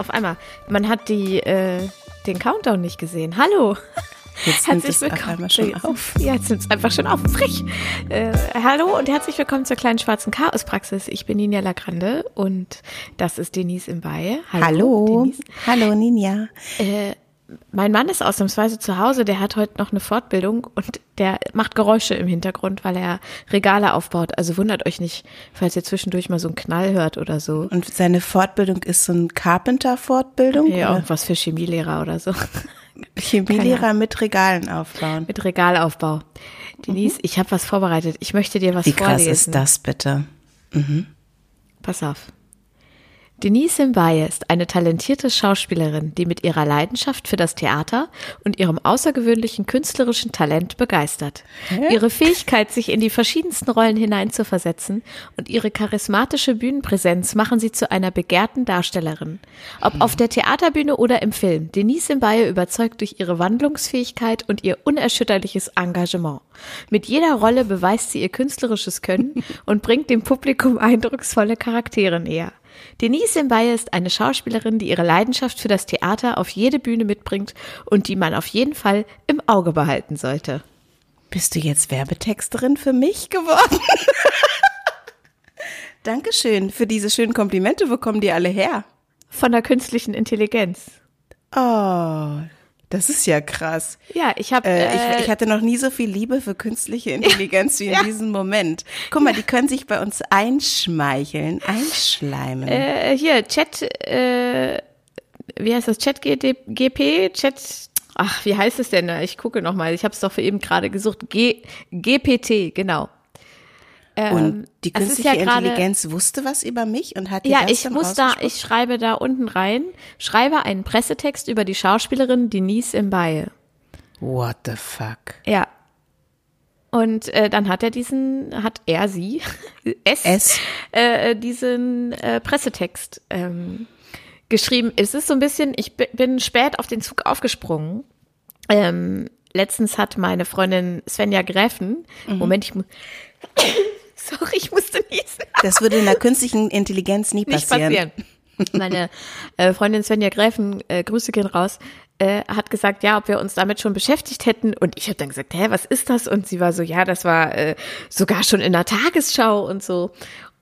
auf einmal. Man hat die, äh, den Countdown nicht gesehen. Hallo. Jetzt nimmt es auf einmal schon auf. Ja, jetzt nimmt es einfach schon auf. Frech. Äh, hallo und herzlich willkommen zur kleinen schwarzen Chaospraxis. Ich bin Ninja Lagrande und das ist Denise im Weihe. Hallo. Hallo, Denise. Hallo Ninja. Äh, mein Mann ist ausnahmsweise zu Hause, der hat heute noch eine Fortbildung und der macht Geräusche im Hintergrund, weil er Regale aufbaut. Also wundert euch nicht, falls ihr zwischendurch mal so einen Knall hört oder so. Und seine Fortbildung ist so ein Carpenter-Fortbildung? Ja, oder? was für Chemielehrer oder so. Chemielehrer mit Regalen aufbauen. Mit Regalaufbau. Denise, mhm. ich habe was vorbereitet. Ich möchte dir was Wie vorlesen. Wie krass ist das bitte? Mhm. Pass auf. Denise Mbaye ist eine talentierte Schauspielerin, die mit ihrer Leidenschaft für das Theater und ihrem außergewöhnlichen künstlerischen Talent begeistert. Hä? Ihre Fähigkeit, sich in die verschiedensten Rollen hineinzuversetzen und ihre charismatische Bühnenpräsenz machen sie zu einer begehrten Darstellerin. Ob auf der Theaterbühne oder im Film, Denise Mbaye überzeugt durch ihre Wandlungsfähigkeit und ihr unerschütterliches Engagement. Mit jeder Rolle beweist sie ihr künstlerisches Können und bringt dem Publikum eindrucksvolle Charaktere näher. Denise Mbaye ist eine Schauspielerin, die ihre Leidenschaft für das Theater auf jede Bühne mitbringt und die man auf jeden Fall im Auge behalten sollte. Bist du jetzt Werbetexterin für mich geworden? Dankeschön für diese schönen Komplimente. Wo kommen die alle her? Von der künstlichen Intelligenz. Oh, das ist ja krass. Ja, ich habe. Äh, ich, äh, ich, hatte noch nie so viel Liebe für künstliche Intelligenz wie in ja. diesem Moment. Guck mal, die können sich bei uns einschmeicheln, einschleimen. Äh, hier, Chat, äh, wie heißt das? Chat GP, Chat. Ach, wie heißt es denn? Ich gucke noch mal. Ich habe es doch für eben gerade gesucht. G, GPT, genau. Ähm, und die künstliche ja Intelligenz wusste was über mich und hat dir Ja, ich muss da, ich schreibe da unten rein, schreibe einen Pressetext über die Schauspielerin Denise Mbaye. What the fuck? Ja. Und äh, dann hat er diesen, hat er sie, es, es. Äh, diesen äh, Pressetext ähm, geschrieben. Es ist so ein bisschen, ich bin spät auf den Zug aufgesprungen. Ähm, letztens hat meine Freundin Svenja Gräfen, mhm. Moment, ich muss Sorry, ich musste niesen. Das würde in der künstlichen Intelligenz nie passieren. Nicht passieren. Meine äh, Freundin Svenja Gräfen, äh, Grüße gehen raus, äh, hat gesagt, ja, ob wir uns damit schon beschäftigt hätten. Und ich habe dann gesagt, hä, was ist das? Und sie war so, ja, das war äh, sogar schon in der Tagesschau und so.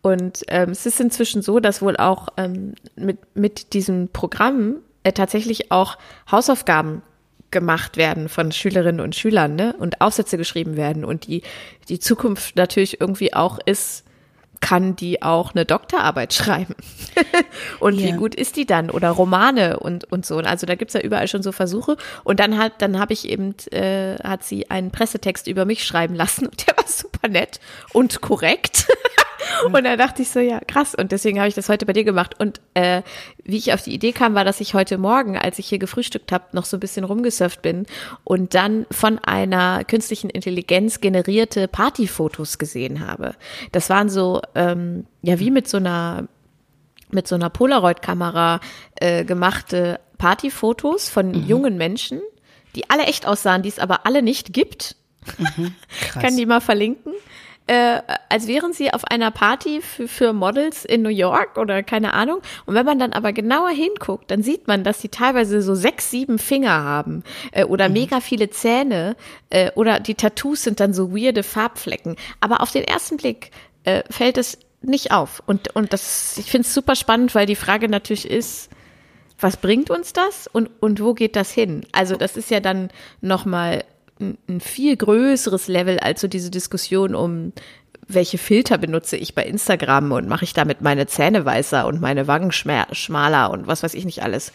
Und ähm, es ist inzwischen so, dass wohl auch ähm, mit, mit diesem Programm äh, tatsächlich auch Hausaufgaben gemacht werden von Schülerinnen und Schülern, ne? Und Aufsätze geschrieben werden und die die Zukunft natürlich irgendwie auch ist, kann die auch eine Doktorarbeit schreiben? und yeah. wie gut ist die dann? Oder Romane und, und so. Also da gibt's ja überall schon so Versuche. Und dann hat, dann habe ich eben, äh, hat sie einen Pressetext über mich schreiben lassen und der war super nett und korrekt. Und da dachte ich so, ja, krass. Und deswegen habe ich das heute bei dir gemacht. Und äh, wie ich auf die Idee kam, war, dass ich heute Morgen, als ich hier gefrühstückt habe, noch so ein bisschen rumgesurft bin und dann von einer künstlichen Intelligenz generierte Partyfotos gesehen habe. Das waren so, ähm, ja, wie mit so einer mit so einer Polaroid-Kamera äh, gemachte Partyfotos von mhm. jungen Menschen, die alle echt aussahen, die es aber alle nicht gibt. Mhm, Kann die mal verlinken äh, als wären sie auf einer Party für, für Models in New York oder keine Ahnung. Und wenn man dann aber genauer hinguckt, dann sieht man, dass sie teilweise so sechs, sieben Finger haben äh, oder mhm. mega viele Zähne äh, oder die Tattoos sind dann so weirde Farbflecken. Aber auf den ersten Blick äh, fällt es nicht auf. Und, und das, ich finde es super spannend, weil die Frage natürlich ist, was bringt uns das und, und wo geht das hin? Also das ist ja dann nochmal ein viel größeres Level als so diese Diskussion um welche Filter benutze ich bei Instagram und mache ich damit meine Zähne weißer und meine Wangen schmaler und was weiß ich nicht alles.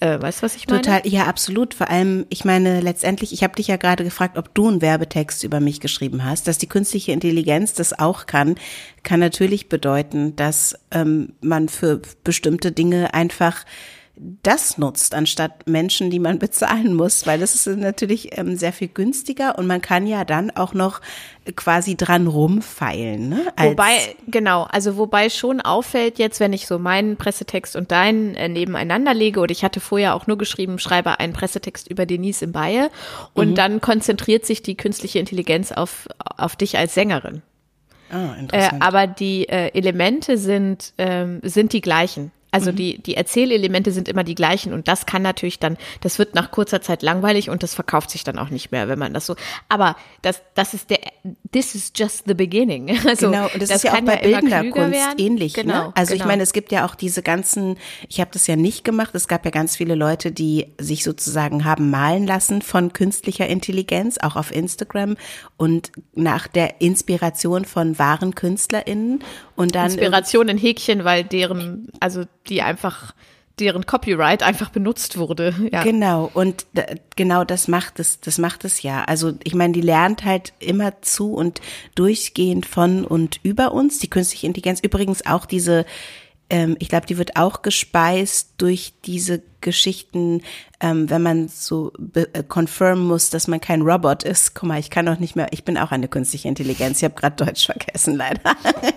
Äh, weißt du, was ich meine? Total, ja, absolut. Vor allem, ich meine, letztendlich, ich habe dich ja gerade gefragt, ob du einen Werbetext über mich geschrieben hast. Dass die künstliche Intelligenz das auch kann, kann natürlich bedeuten, dass ähm, man für bestimmte Dinge einfach das nutzt, anstatt Menschen, die man bezahlen muss, weil das ist natürlich ähm, sehr viel günstiger und man kann ja dann auch noch quasi dran rumfeilen. Ne? wobei, genau, also wobei schon auffällt jetzt, wenn ich so meinen Pressetext und deinen äh, nebeneinander lege, oder ich hatte vorher auch nur geschrieben, schreibe einen Pressetext über Denise im Baye und mhm. dann konzentriert sich die künstliche Intelligenz auf, auf dich als Sängerin. Ah, interessant. Äh, aber die äh, Elemente sind, ähm, sind die gleichen. Also mhm. die, die Erzählelemente sind immer die gleichen und das kann natürlich dann, das wird nach kurzer Zeit langweilig und das verkauft sich dann auch nicht mehr, wenn man das so, aber das, das ist der, this is just the beginning. Also, genau, und das, das ist ja auch bei bildender Kunst ähnlich. Ne? Genau, ne? Also genau. ich meine, es gibt ja auch diese ganzen, ich habe das ja nicht gemacht, es gab ja ganz viele Leute, die sich sozusagen haben malen lassen von künstlicher Intelligenz, auch auf Instagram und nach der Inspiration von wahren KünstlerInnen und dann. Inspiration in Häkchen, weil deren, also die einfach deren Copyright einfach benutzt wurde. Ja. Genau und genau das macht es, das macht es ja. Also ich meine, die lernt halt immer zu und durchgehend von und über uns. Die künstliche Intelligenz übrigens auch diese ähm, ich glaube, die wird auch gespeist durch diese Geschichten, ähm, wenn man so äh, confirm muss, dass man kein Robot ist. Guck mal, ich kann doch nicht mehr, ich bin auch eine künstliche Intelligenz. Ich habe gerade Deutsch vergessen, leider.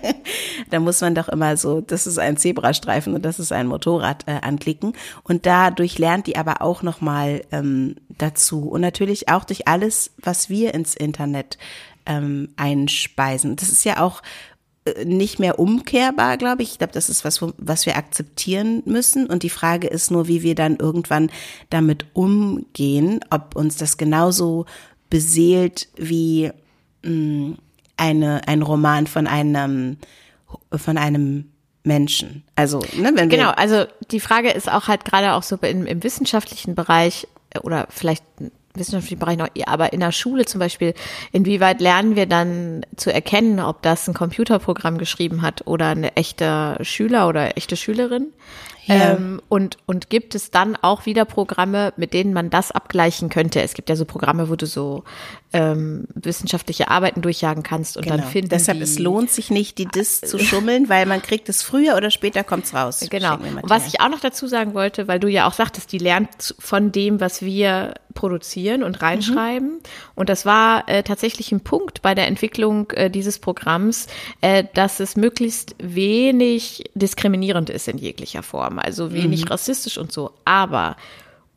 da muss man doch immer so, das ist ein Zebrastreifen und das ist ein Motorrad äh, anklicken. Und dadurch lernt die aber auch nochmal ähm, dazu. Und natürlich auch durch alles, was wir ins Internet ähm, einspeisen. Das ist ja auch nicht mehr umkehrbar, glaube ich. Ich glaube, das ist was, was wir akzeptieren müssen. Und die Frage ist nur, wie wir dann irgendwann damit umgehen, ob uns das genauso beseelt wie mm, eine, ein Roman von einem, von einem Menschen. Also, ne, wenn wir Genau, also die Frage ist auch halt gerade auch so im, im wissenschaftlichen Bereich oder vielleicht wissenschaftlichen Bereich noch, aber in der Schule zum Beispiel, inwieweit lernen wir dann zu erkennen, ob das ein Computerprogramm geschrieben hat oder eine echte Schüler oder echte Schülerin? Ja. Ähm, und, und gibt es dann auch wieder Programme, mit denen man das abgleichen könnte? Es gibt ja so Programme, wo du so ähm, wissenschaftliche Arbeiten durchjagen kannst und genau. dann finden. Deshalb, die, es lohnt sich nicht, die Dis zu schummeln, weil man kriegt es früher oder später kommt's raus. Genau. Und was ich auch noch dazu sagen wollte, weil du ja auch sagtest, die lernt von dem, was wir produzieren und reinschreiben. Mhm. Und das war äh, tatsächlich ein Punkt bei der Entwicklung äh, dieses Programms, äh, dass es möglichst wenig diskriminierend ist in jeglicher Form, also wenig mhm. rassistisch und so. Aber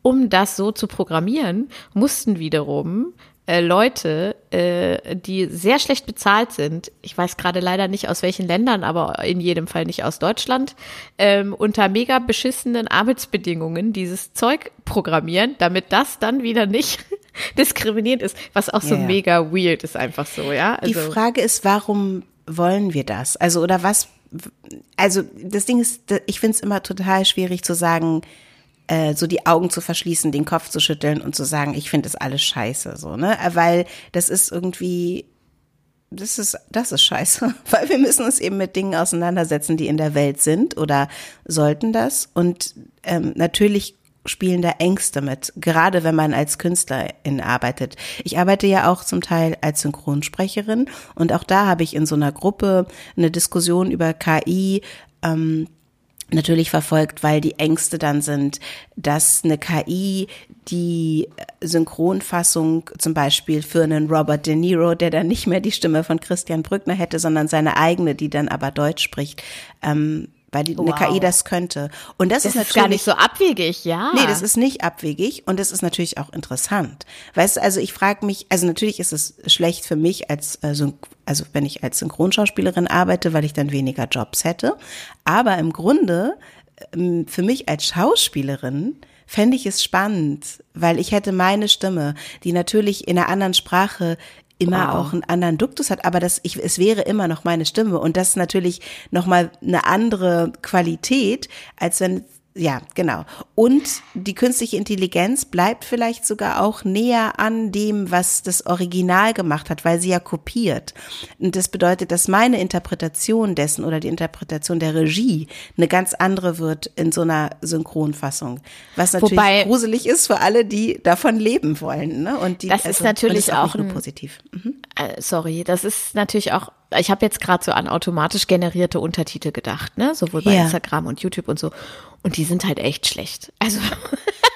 um das so zu programmieren, mussten wiederum äh, Leute, äh, die sehr schlecht bezahlt sind, ich weiß gerade leider nicht aus welchen Ländern, aber in jedem Fall nicht aus Deutschland, ähm, unter mega beschissenen Arbeitsbedingungen dieses Zeug programmieren, damit das dann wieder nicht diskriminierend ist, was auch so yeah. mega weird ist einfach so, ja. Also, Die Frage ist, warum wollen wir das? Also, oder was, also das Ding ist, ich finde es immer total schwierig zu sagen, äh, so die Augen zu verschließen, den Kopf zu schütteln und zu sagen, ich finde das alles scheiße, so, ne? Weil das ist irgendwie, das ist, das ist scheiße, weil wir müssen uns eben mit Dingen auseinandersetzen, die in der Welt sind oder sollten das. Und ähm, natürlich spielen da Ängste mit, gerade wenn man als Künstlerin arbeitet. Ich arbeite ja auch zum Teil als Synchronsprecherin und auch da habe ich in so einer Gruppe eine Diskussion über KI ähm, natürlich verfolgt, weil die Ängste dann sind, dass eine KI die Synchronfassung zum Beispiel für einen Robert De Niro, der dann nicht mehr die Stimme von Christian Brückner hätte, sondern seine eigene, die dann aber Deutsch spricht, ähm, weil die, wow. eine KI das könnte. Und das, das ist natürlich gar nicht so abwegig, ja. Nee, das ist nicht abwegig und es ist natürlich auch interessant. Weißt du, also ich frage mich, also natürlich ist es schlecht für mich als also, also wenn ich als Synchronschauspielerin arbeite, weil ich dann weniger Jobs hätte, aber im Grunde ähm, für mich als Schauspielerin fände ich es spannend, weil ich hätte meine Stimme, die natürlich in einer anderen Sprache immer wow. auch einen anderen Duktus hat, aber das, ich, es wäre immer noch meine Stimme und das ist natürlich nochmal eine andere Qualität, als wenn ja, genau. Und die künstliche Intelligenz bleibt vielleicht sogar auch näher an dem, was das Original gemacht hat, weil sie ja kopiert. Und das bedeutet, dass meine Interpretation dessen oder die Interpretation der Regie eine ganz andere wird in so einer Synchronfassung. Was natürlich Wobei, gruselig ist für alle, die davon leben wollen. Ne? Und die, das ist also, natürlich ist auch, auch ein, positiv. Mhm. Äh, sorry, das ist natürlich auch ich habe jetzt gerade so an automatisch generierte Untertitel gedacht, ne? Sowohl bei ja. Instagram und YouTube und so. Und die sind halt echt schlecht. Also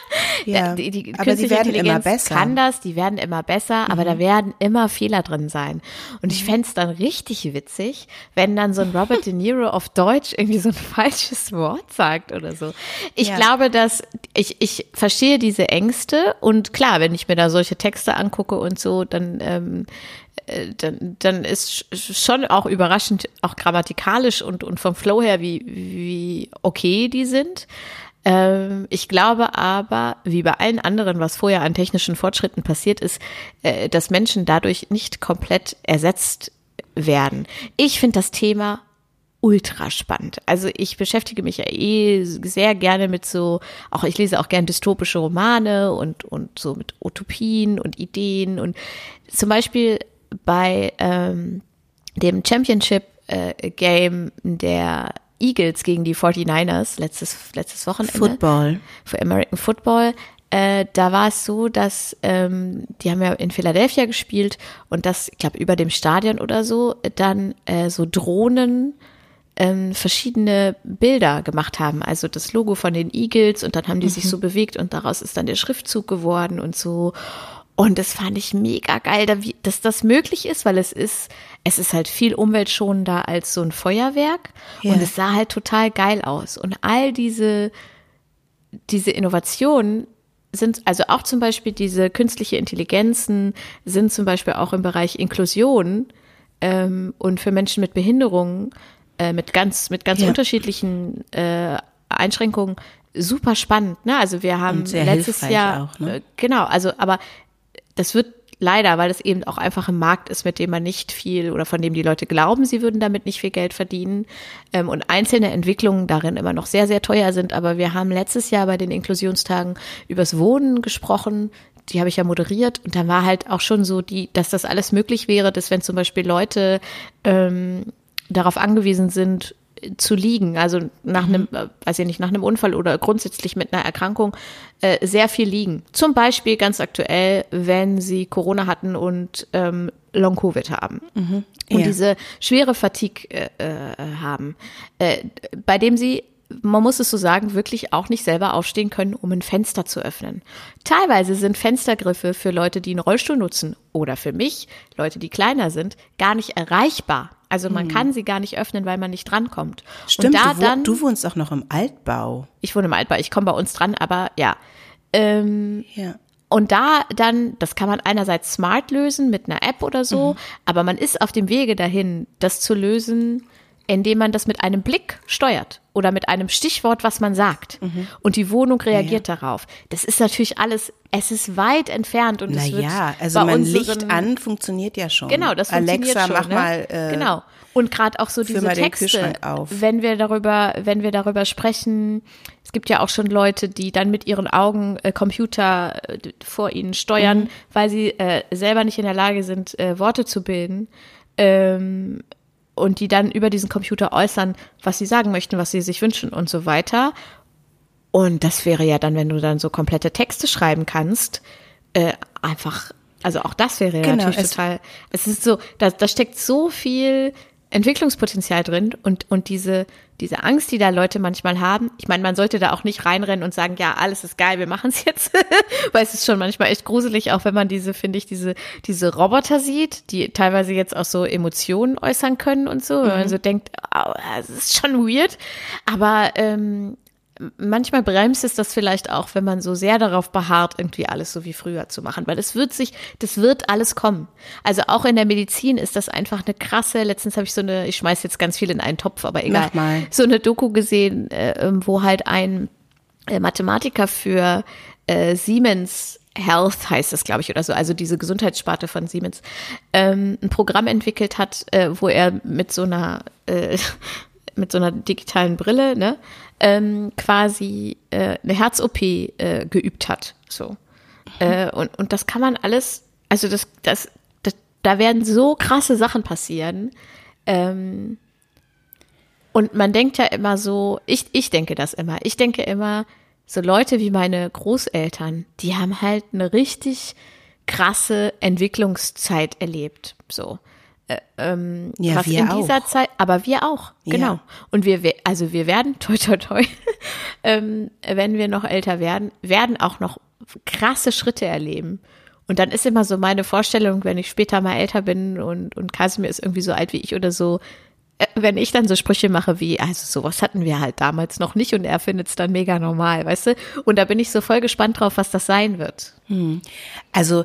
Ja, die, die aber künstliche die werden immer Intelligenz besser. Mhm. kann das, die werden immer besser, aber da werden immer Fehler drin sein. Und ich fänd's dann richtig witzig, wenn dann so ein Robert De Niro auf Deutsch irgendwie so ein falsches Wort sagt oder so. Ich Ja. glaube, dass ich, ich verstehe diese Ängste und klar, wenn ich mir da solche Texte angucke und so, dann ähm, äh, dann, dann ist sch- schon auch überraschend, auch grammatikalisch und, und vom Flow her, wie, wie okay die sind. Ähm, ich glaube aber, wie bei allen anderen, was vorher an technischen Fortschritten passiert ist, äh, dass Menschen dadurch nicht komplett ersetzt werden. Ich finde das Thema ultra spannend. Also ich beschäftige mich ja eh sehr gerne mit so, auch ich lese auch gerne dystopische Romane und, und so mit Utopien und Ideen und zum Beispiel bei ähm, dem Championship äh, Game der Eagles gegen die 49ers letztes, letztes Wochenende Football. für American Football. Äh, da war es so, dass ähm, die haben ja in Philadelphia gespielt und das, ich glaube, über dem Stadion oder so, dann äh, so Drohnen ähm, verschiedene Bilder gemacht haben. Also das Logo von den Eagles und dann haben die sich so bewegt und daraus ist dann der Schriftzug geworden und so. Und das fand ich mega geil, dass das möglich ist, weil es ist, es ist halt viel umweltschonender als so ein Feuerwerk Ja. und es sah halt total geil aus. Und all diese, diese Innovationen sind, also auch zum Beispiel diese künstliche Intelligenzen sind zum Beispiel auch im Bereich Inklusion ähm, und für Menschen mit Behinderungen, äh, mit ganz, mit ganz Ja. unterschiedlichen äh, Einschränkungen super spannend. Ne? Also wir haben letztes Jahr, auch, ne? äh, genau, also aber das wird leider, weil es eben auch einfach ein Markt ist, mit dem man nicht viel oder von dem die Leute glauben, sie würden damit nicht viel Geld verdienen ähm, und einzelne Entwicklungen darin immer noch sehr, sehr teuer sind. Aber wir haben letztes Jahr bei den Inklusionstagen übers Wohnen gesprochen. Die habe ich ja moderiert und da war halt auch schon so die, dass das alles möglich wäre, dass wenn zum Beispiel Leute ähm, darauf angewiesen sind, zu liegen, also nach einem, äh, weiß ich nicht, nach einem Unfall oder grundsätzlich mit einer Erkrankung äh, sehr viel liegen. Zum Beispiel ganz aktuell, wenn sie Corona hatten und ähm, Long-Covid haben und ja. diese schwere Fatigue äh, äh, haben, äh, bei dem sie man muss es so sagen, wirklich auch nicht selber aufstehen können, um ein Fenster zu öffnen. Teilweise sind Fenstergriffe für Leute, die einen Rollstuhl nutzen oder für mich, Leute, die kleiner sind, gar nicht erreichbar. Also man kann sie gar nicht öffnen, weil man nicht drankommt. Hm. Stimmt, da du, wo, dann, du wohnst auch noch im Altbau. ich wohne im Altbau, ich komme bei uns dran, aber ja. Ähm, Ja. und da dann, das kann man einerseits smart lösen mit einer App oder so, Mhm. aber man ist auf dem Wege dahin, das zu lösen, indem man das mit einem Blick steuert oder mit einem Stichwort, was man sagt. Mhm. Und die Wohnung reagiert darauf. Das ist natürlich alles, es ist weit entfernt und es wird Naja, also bei mein unseren, Licht an funktioniert ja schon. Genau, das funktioniert Alexa, schon. mach ne? mal. Äh, genau. Und gerade auch so diese Texte, wenn wir darüber, wenn wir darüber sprechen, es gibt ja auch schon Leute, die dann mit ihren Augen äh, Computer äh, vor ihnen steuern, Mhm. weil sie äh, selber nicht in der Lage sind, äh, Worte zu bilden. Ähm, und die dann über diesen Computer äußern, was sie sagen möchten, was sie sich wünschen und so weiter. Und das wäre ja dann, wenn du dann so komplette Texte schreiben kannst, äh, einfach, also auch das wäre ja Genau, natürlich es- total, es ist so, da, da steckt so viel Entwicklungspotenzial drin und, und diese, diese Angst, die da Leute manchmal haben, ich meine, man sollte da auch nicht reinrennen und sagen, ja, alles ist geil, wir machen es jetzt, weil es ist schon manchmal echt gruselig, auch wenn man diese, finde ich, diese, diese Roboter sieht, die teilweise jetzt auch so Emotionen äußern können und so, wenn man so denkt, oh, das ist schon weird, aber ähm, manchmal bremst es das vielleicht auch, wenn man so sehr darauf beharrt, irgendwie alles so wie früher zu machen, weil es wird sich, das wird alles kommen. Also auch in der Medizin ist das einfach eine krasse, letztens habe ich so eine, ich schmeiß jetzt ganz viel in einen Topf, aber egal, so eine Doku gesehen, äh, wo halt ein äh, Mathematiker für äh, Siemens Health heißt es, glaube ich, oder so, also diese Gesundheitssparte von Siemens, ähm, ein Programm entwickelt hat, äh, wo er mit so einer äh, mit so einer digitalen Brille, ne, ähm, quasi äh, eine Herz-OP äh, geübt hat. So. Äh, und, und das kann man alles, also das, das, das, da werden so krasse Sachen passieren. Ähm, und man denkt ja immer so, ich, ich denke das immer, ich denke immer, so Leute wie meine Großeltern, die haben halt eine richtig krasse Entwicklungszeit erlebt. So. Äh, ähm, Ja, was in dieser auch. Zeit, aber wir auch, genau. Ja. Und wir, also wir werden, toi toi toi, ähm, wenn wir noch älter werden, werden auch noch krasse Schritte erleben. Und dann ist immer so meine Vorstellung, wenn ich später mal älter bin und, und Kasimir ist irgendwie so alt wie ich oder so, äh, wenn ich dann so Sprüche mache wie, also sowas hatten wir halt damals noch nicht und er findet es dann mega normal, weißt du? Und da bin ich so voll gespannt drauf, was das sein wird. Hm. Also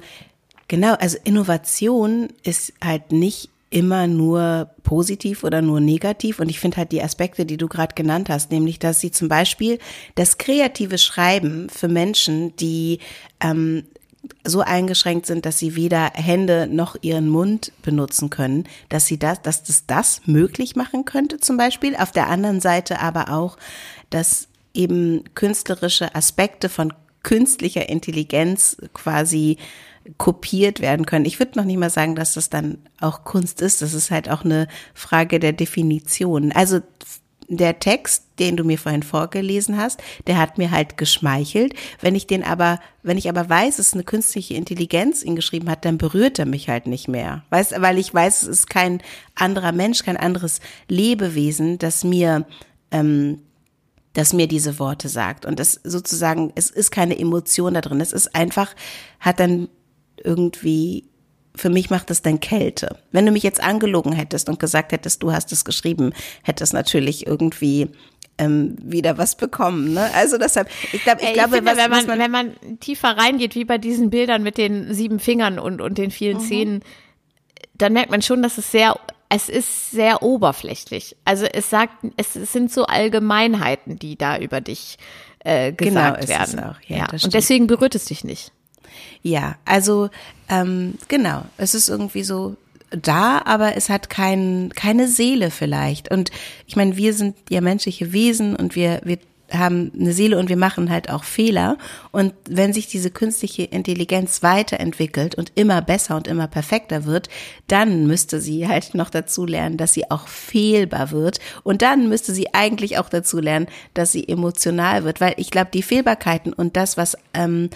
genau, also Innovation ist halt nicht immer nur positiv oder nur negativ. Und ich finde halt die Aspekte, die du gerade genannt hast, nämlich, dass sie zum Beispiel das kreative Schreiben für Menschen, die ähm, so eingeschränkt sind, dass sie weder Hände noch ihren Mund benutzen können, dass sie das, dass das das möglich machen könnte zum Beispiel. Auf der anderen Seite aber auch, dass eben künstlerische Aspekte von künstlicher Intelligenz quasi kopiert werden können. Ich würde noch nicht mal sagen, dass das dann auch Kunst ist. Das ist halt auch eine Frage der Definition. Also der Text, den du mir vorhin vorgelesen hast, der hat mir halt geschmeichelt. Wenn ich den aber, wenn ich aber weiß, es ist eine künstliche Intelligenz ihn geschrieben hat, dann berührt er mich halt nicht mehr. Weißt, weil ich weiß, es ist kein anderer Mensch, kein anderes Lebewesen, das mir, ähm, das mir diese Worte sagt. Und das sozusagen, es ist keine Emotion da drin. Es ist einfach, hat dann irgendwie für mich macht es dann Kälte. Wenn du mich jetzt angelogen hättest und gesagt hättest, du hast es geschrieben, hätte es natürlich irgendwie ähm, wieder was bekommen. Ne? Also deshalb, ich, glaub, ich Ey, glaube, ich finde, was, wenn, man, man, wenn man tiefer reingeht, wie bei diesen Bildern mit den sieben Fingern und, und den vielen mhm. Zähnen, dann merkt man schon, dass es sehr, es ist sehr oberflächlich. Also es sagt, es, es sind so Allgemeinheiten, die da über dich äh, genau, gesagt genau, werden. Auch. Ja, ja. Und deswegen berührt es dich nicht. Ja, also ähm, genau, es ist irgendwie so da, aber es hat kein, keine Seele vielleicht. Und ich meine, wir sind ja menschliche Wesen und wir, wir haben eine Seele und wir machen halt auch Fehler. Und wenn sich diese künstliche Intelligenz weiterentwickelt und immer besser und immer perfekter wird, dann müsste sie halt noch dazu lernen, dass sie auch fehlbar wird. Und dann müsste sie eigentlich auch dazu lernen, dass sie emotional wird. Weil ich glaube, die Fehlbarkeiten und das, was ähm,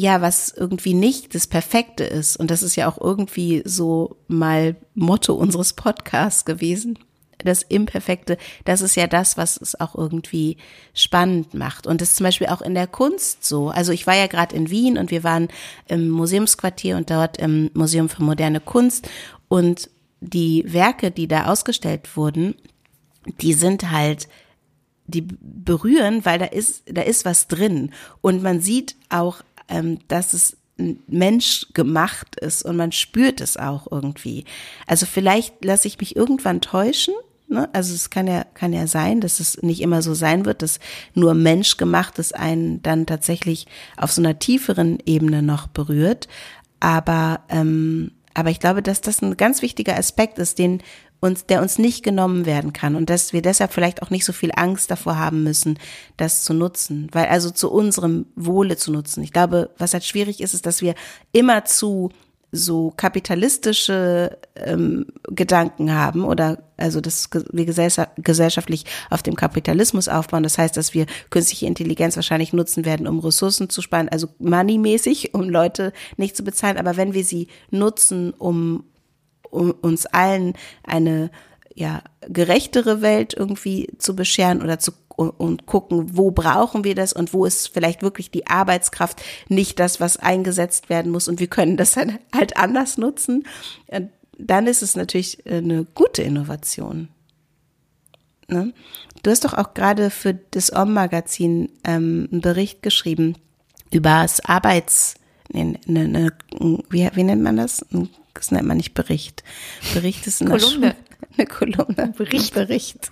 ja, was irgendwie nicht das Perfekte ist. Und das ist ja auch irgendwie so mal Motto unseres Podcasts gewesen. Das Imperfekte, das ist ja das, was es auch irgendwie spannend macht. Und das ist zum Beispiel auch in der Kunst so. Also ich war ja gerade in Wien und wir waren im Museumsquartier und dort im Museum für moderne Kunst. Und die Werke, die da ausgestellt wurden, die sind halt die berühren, weil da ist, da ist was drin. Und man sieht auch dass es Mensch gemacht ist und man spürt es auch irgendwie. Also vielleicht lasse ich mich irgendwann täuschen. Ne? Also es kann ja, kann ja sein, dass es nicht immer so sein wird, dass nur Mensch gemachtes einen dann tatsächlich auf so einer tieferen Ebene noch berührt. Aber, ähm, aber ich glaube, dass das ein ganz wichtiger Aspekt ist, den uns, der uns nicht genommen werden kann und dass wir deshalb vielleicht auch nicht so viel Angst davor haben müssen, das zu nutzen, weil also zu unserem Wohle zu nutzen. Ich glaube, was halt schwierig ist, ist, dass wir immer zu so kapitalistische ähm, Gedanken haben oder also dass wir gesellschaftlich auf dem Kapitalismus aufbauen. Das heißt, dass wir künstliche Intelligenz wahrscheinlich nutzen werden, um Ressourcen zu sparen, also moneymäßig, um Leute nicht zu bezahlen. Aber wenn wir sie nutzen, um um uns allen eine ja gerechtere Welt irgendwie zu bescheren oder zu und gucken, wo brauchen wir das und wo ist vielleicht wirklich die Arbeitskraft nicht das, was eingesetzt werden muss und wir können das dann halt anders nutzen, dann ist es natürlich eine gute Innovation. Ne? Du hast doch auch gerade für das OM-Magazin ähm, einen Bericht geschrieben über das Arbeits, nee, ne, ne, wie, wie nennt man das? Ein das nennt man nicht Bericht. Bericht ist eine Kolumne. Eine Kolumne. Bericht. Bericht.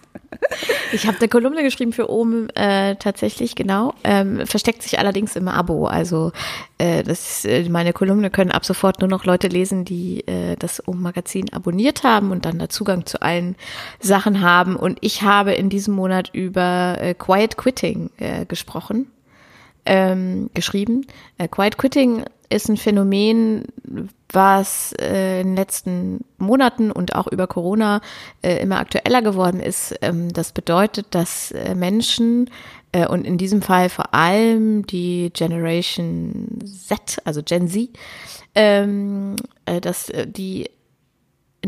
Ich habe eine Kolumne geschrieben für oben äh, tatsächlich, genau. Ähm, versteckt sich allerdings im Abo. Also äh, das, äh, meine Kolumne können ab sofort nur noch Leute lesen, die äh, das oben-Magazin abonniert haben und dann da Zugang zu allen Sachen haben. Und ich habe in diesem Monat über äh, Quiet Quitting äh, gesprochen, ähm, geschrieben. Äh, Quiet Quitting ist ein Phänomen, was äh, in den letzten Monaten und auch über Corona äh, immer aktueller geworden ist. Ähm, das bedeutet, dass äh, Menschen äh, und in diesem Fall vor allem die Generation Z, also Gen Z, ähm, äh, dass äh, die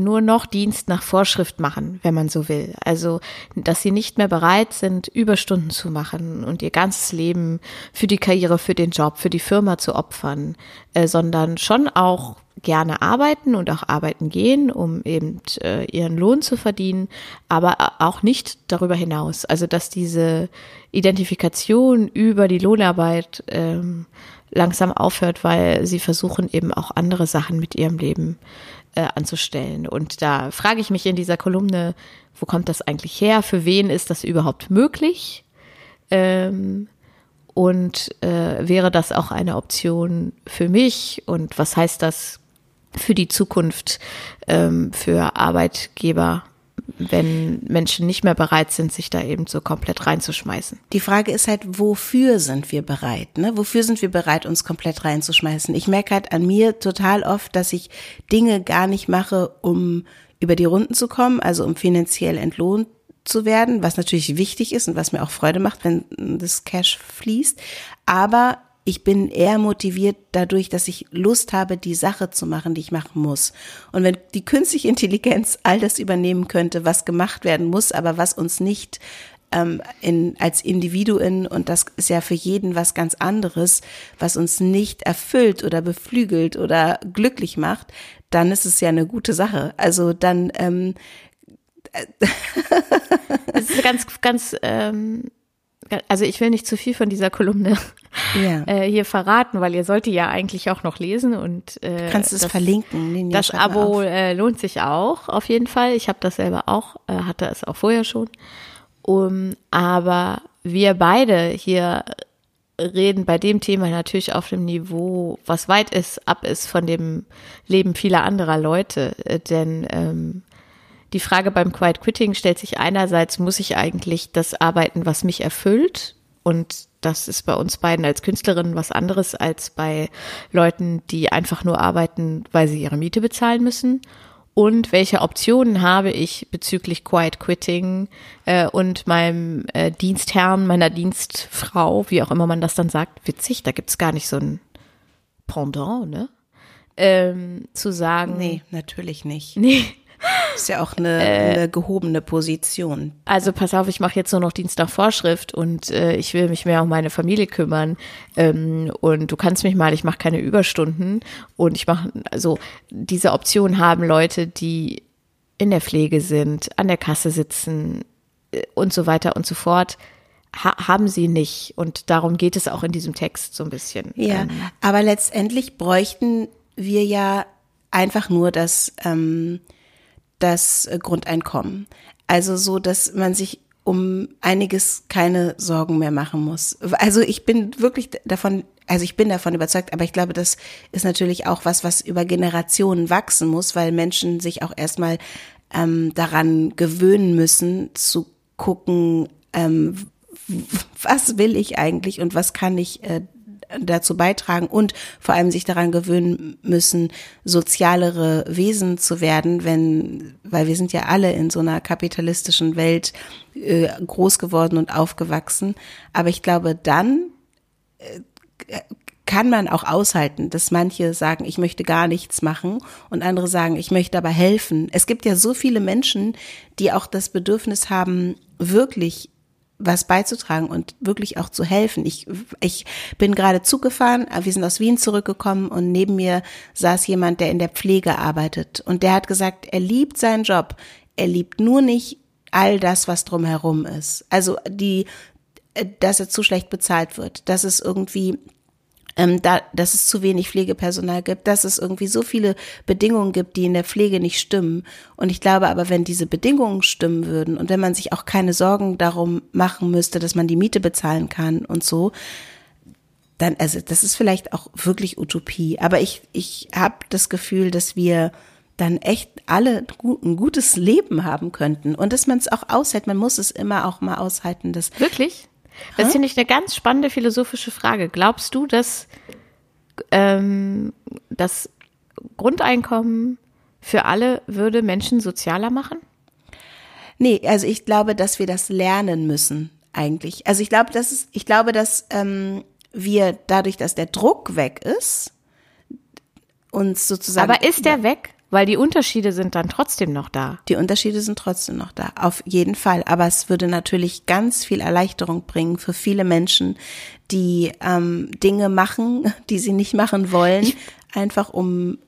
nur noch Dienst nach Vorschrift machen, wenn man so will. Also, dass sie nicht mehr bereit sind, Überstunden zu machen und ihr ganzes Leben für die Karriere, für den Job, für die Firma zu opfern, äh, sondern schon auch gerne arbeiten und auch arbeiten gehen, um eben äh, ihren Lohn zu verdienen, aber auch nicht darüber hinaus. Also dass diese Identifikation über die Lohnarbeit ähm, langsam aufhört, weil sie versuchen eben auch andere Sachen mit ihrem Leben äh, anzustellen. Und da frage ich mich in dieser Kolumne, wo kommt das eigentlich her? Für wen ist das überhaupt möglich? Ähm, und äh, wäre das auch eine Option für mich? Und was heißt das für die Zukunft ähm, für Arbeitgeber? Wenn Menschen nicht mehr bereit sind, sich da eben so komplett reinzuschmeißen. Die Frage ist halt, wofür sind wir bereit? Ne? Wofür sind wir bereit, uns komplett reinzuschmeißen? Ich merke halt an mir total oft, dass ich Dinge gar nicht mache, um über die Runden zu kommen, also um finanziell entlohnt zu werden, was natürlich wichtig ist und was mir auch Freude macht, wenn das Cash fließt. Aber ich bin eher motiviert dadurch, dass ich Lust habe, die Sache zu machen, die ich machen muss. Und wenn die künstliche Intelligenz all das übernehmen könnte, was gemacht werden muss, aber was uns nicht ähm, in, als Individuen, und das ist ja für jeden was ganz anderes, was uns nicht erfüllt oder beflügelt oder glücklich macht, dann ist es ja eine gute Sache. Also dann ähm, es ist ganz, ganz ähm, also ich will nicht zu viel von dieser Kolumne ja. äh, hier verraten, weil ihr solltet ja eigentlich auch noch lesen und äh, kannst es das, verlinken. Das Abo äh, lohnt sich auch auf jeden Fall. Ich habe das selber auch, äh, hatte es auch vorher schon. Um, aber wir beide hier reden bei dem Thema natürlich auf dem Niveau, was weit ist, ab ist von dem Leben vieler anderer Leute. Äh, denn ähm, die Frage beim Quiet Quitting stellt sich einerseits, muss ich eigentlich das arbeiten, was mich erfüllt? Und das ist bei uns beiden als Künstlerinnen was anderes als bei Leuten, die einfach nur arbeiten, weil sie ihre Miete bezahlen müssen. Und welche Optionen habe ich bezüglich Quiet Quitting äh, und meinem äh, Dienstherrn, meiner Dienstfrau, wie auch immer man das dann sagt, witzig, da gibt's gar nicht so ein Pendant, ne? Ähm, zu sagen. Nee, natürlich nicht. Nee, ist ja auch eine, äh, eine gehobene Position. Also pass auf, ich mache jetzt nur noch Dienst nach Vorschrift und äh, ich will mich mehr um meine Familie kümmern. Ähm, und du kannst mich mal, ich mache keine Überstunden und ich mache, also diese Option haben Leute, die in der Pflege sind, an der Kasse sitzen äh, und so weiter und so fort. Ha haben sie nicht. Und darum geht es auch in diesem Text so ein bisschen. Ja, ähm, aber letztendlich bräuchten wir ja einfach nur das ähm, das äh, Grundeinkommen. Also so, dass man sich um einiges keine Sorgen mehr machen muss. Also ich bin wirklich davon, also ich bin davon überzeugt, aber ich glaube, das ist natürlich auch was, was über Generationen wachsen muss, weil Menschen sich auch erstmal ähm, daran gewöhnen müssen, zu gucken, ähm, was will ich eigentlich und was kann ich äh, dazu beitragen und vor allem sich daran gewöhnen müssen, sozialere Wesen zu werden, wenn, weil wir sind ja alle in so einer kapitalistischen Welt äh, groß geworden und aufgewachsen. Aber ich glaube, dann äh, kann man auch aushalten, dass manche sagen, ich möchte gar nichts machen und andere sagen, ich möchte aber helfen. Es gibt ja so viele Menschen, die auch das Bedürfnis haben, wirklich was beizutragen und wirklich auch zu helfen. Ich, ich bin gerade Zug gefahren, wir sind aus Wien zurückgekommen und neben mir saß jemand, der in der Pflege arbeitet und der hat gesagt, er liebt seinen Job, er liebt nur nicht all das, was drumherum ist. Also die, dass er zu schlecht bezahlt wird, dass es irgendwie ähm, da, dass es zu wenig Pflegepersonal gibt, dass es irgendwie so viele Bedingungen gibt, die in der Pflege nicht stimmen. Und ich glaube aber, wenn diese Bedingungen stimmen würden und wenn man sich auch keine Sorgen darum machen müsste, dass man die Miete bezahlen kann und so, dann, also das ist vielleicht auch wirklich Utopie. Aber ich, ich habe das Gefühl, dass wir dann echt alle ein gutes Leben haben könnten und dass man es auch aushält. Man muss es immer auch mal aushalten. Dass Wirklich? Das finde ich eine ganz spannende philosophische Frage. Glaubst du, dass ähm, das Grundeinkommen für alle würde Menschen sozialer machen? Nee, also ich glaube, dass wir das lernen müssen eigentlich. Also ich glaube, dass es, ich glaube, dass ähm, wir dadurch, dass der Druck weg ist, uns sozusagen. Aber ist der weg? Weil die Unterschiede sind dann trotzdem noch da. Die Unterschiede sind trotzdem noch da, auf jeden Fall. Aber es würde natürlich ganz viel Erleichterung bringen für viele Menschen, die ähm, Dinge machen, die sie nicht machen wollen, einfach um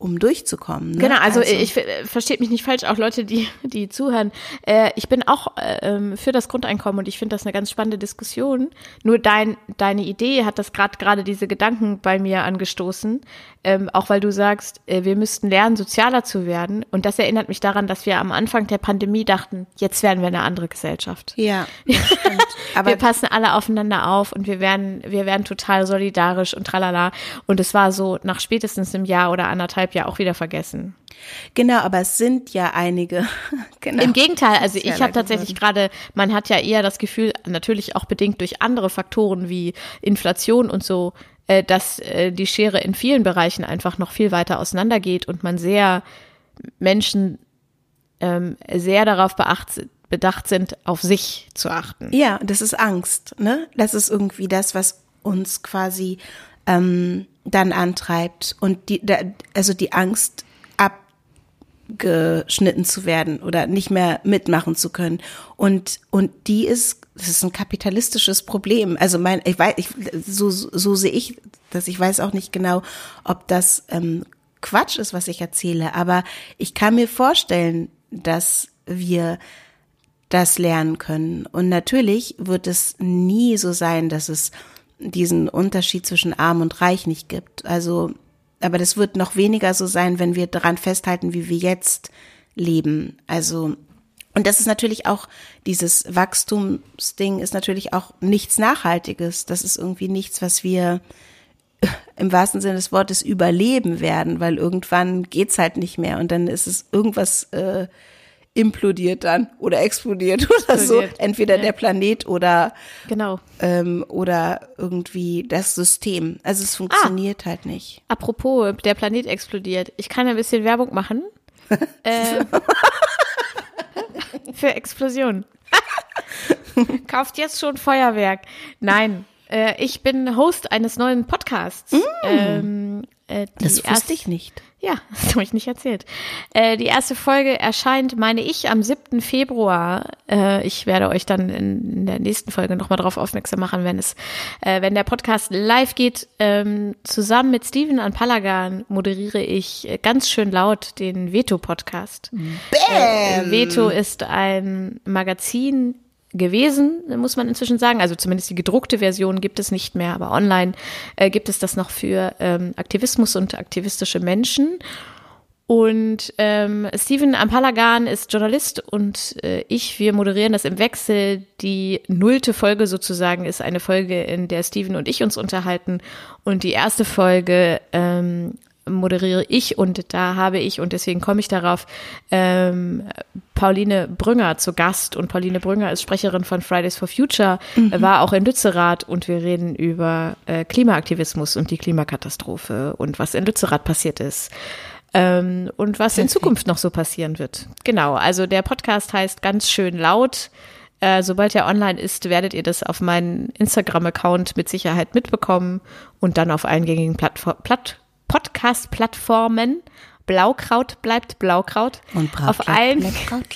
um durchzukommen. Ne? Genau, also, also ich, ich versteht mich nicht falsch, auch Leute, die die zuhören. Äh, ich bin auch äh, für das Grundeinkommen und ich finde das eine ganz spannende Diskussion. Nur dein deine Idee hat das gerade gerade diese Gedanken bei mir angestoßen, ähm, auch weil du sagst, äh, wir müssten lernen, sozialer zu werden. Und das erinnert mich daran, dass wir am Anfang der Pandemie dachten, jetzt werden wir eine andere Gesellschaft. Ja, stimmt. Aber wir passen alle aufeinander auf und wir werden, wir werden total solidarisch und tralala. Und es war so nach spätestens einem Jahr oder anderthalb Jahr auch wieder vergessen. Genau, aber es sind ja einige. genau. Im Gegenteil, also ich habe tatsächlich gerade, man hat ja eher das Gefühl, natürlich auch bedingt durch andere Faktoren wie Inflation und so, äh, dass äh, die Schere in vielen Bereichen einfach noch viel weiter auseinandergeht und man sehr Menschen ähm, sehr darauf beacht, bedacht sind, auf sich zu achten. Ja, das ist Angst, ne? Das ist irgendwie das, was uns quasi ähm, dann antreibt und die, da, also die Angst abgeschnitten zu werden oder nicht mehr mitmachen zu können. Und, und die ist das ist ein kapitalistisches Problem. Also mein, ich weiß, ich, so, so sehe ich das. Ich weiß auch nicht genau, ob das ähm, Quatsch ist, was ich erzähle, aber ich kann mir vorstellen, dass wir das lernen können. Und natürlich wird es nie so sein, dass es diesen Unterschied zwischen arm und reich nicht gibt. Also, aber das wird noch weniger so sein, wenn wir daran festhalten, wie wir jetzt leben. Also und das ist natürlich auch, dieses Wachstumsding ist natürlich auch nichts Nachhaltiges. Das ist irgendwie nichts, was wir im wahrsten Sinne des Wortes überleben werden, weil irgendwann geht's halt nicht mehr und dann ist es irgendwas äh, implodiert dann oder explodiert oder explodiert. so. Entweder ja. der Planet oder genau ähm, oder irgendwie das System. Also es funktioniert ah, halt nicht. Apropos, der Planet explodiert. Ich kann ein bisschen Werbung machen. äh, für Explosionen. Kauft jetzt schon Feuerwerk. Nein, äh, ich bin Host eines neuen Podcasts. Mm. Ähm, äh, das wusste ich nicht. Ja, das habe ich nicht erzählt. Äh, die erste Folge erscheint, meine ich, am 7. Februar. Äh, ich werde euch dann in, in der nächsten Folge nochmal darauf aufmerksam machen, wenn es, äh, wenn der Podcast live geht. Ähm, zusammen mit Steven an Palagan moderiere ich ganz schön laut den Veto-Podcast. Äh, Veto ist ein Magazin gewesen, muss man inzwischen sagen. Also zumindest die gedruckte Version gibt es nicht mehr, aber online äh, gibt es das noch für ähm, Aktivismus und aktivistische Menschen. Und ähm, Steven Ampalagan ist Journalist und äh, ich, wir moderieren das im Wechsel. Die nullte Folge sozusagen ist eine Folge, in der Steven und ich uns unterhalten. Und die erste Folge ähm, moderiere ich und da habe ich, und deswegen komme ich darauf, ähm, Pauline Brünger zu Gast. Und Pauline Brünger ist Sprecherin von Fridays for Future, mhm. war auch in Lützerath und wir reden über äh, Klimaaktivismus und die Klimakatastrophe und was in Lützerath passiert ist. Ähm, und was in Zukunft noch so passieren wird. Genau, also der Podcast heißt ganz schön laut. Äh, sobald er online ist, werdet ihr das auf meinen Instagram-Account mit Sicherheit mitbekommen und dann auf allen gängigen Plattformen. Platt Podcast-Plattformen. Blaukraut bleibt Blaukraut. Und Brautleid auf allen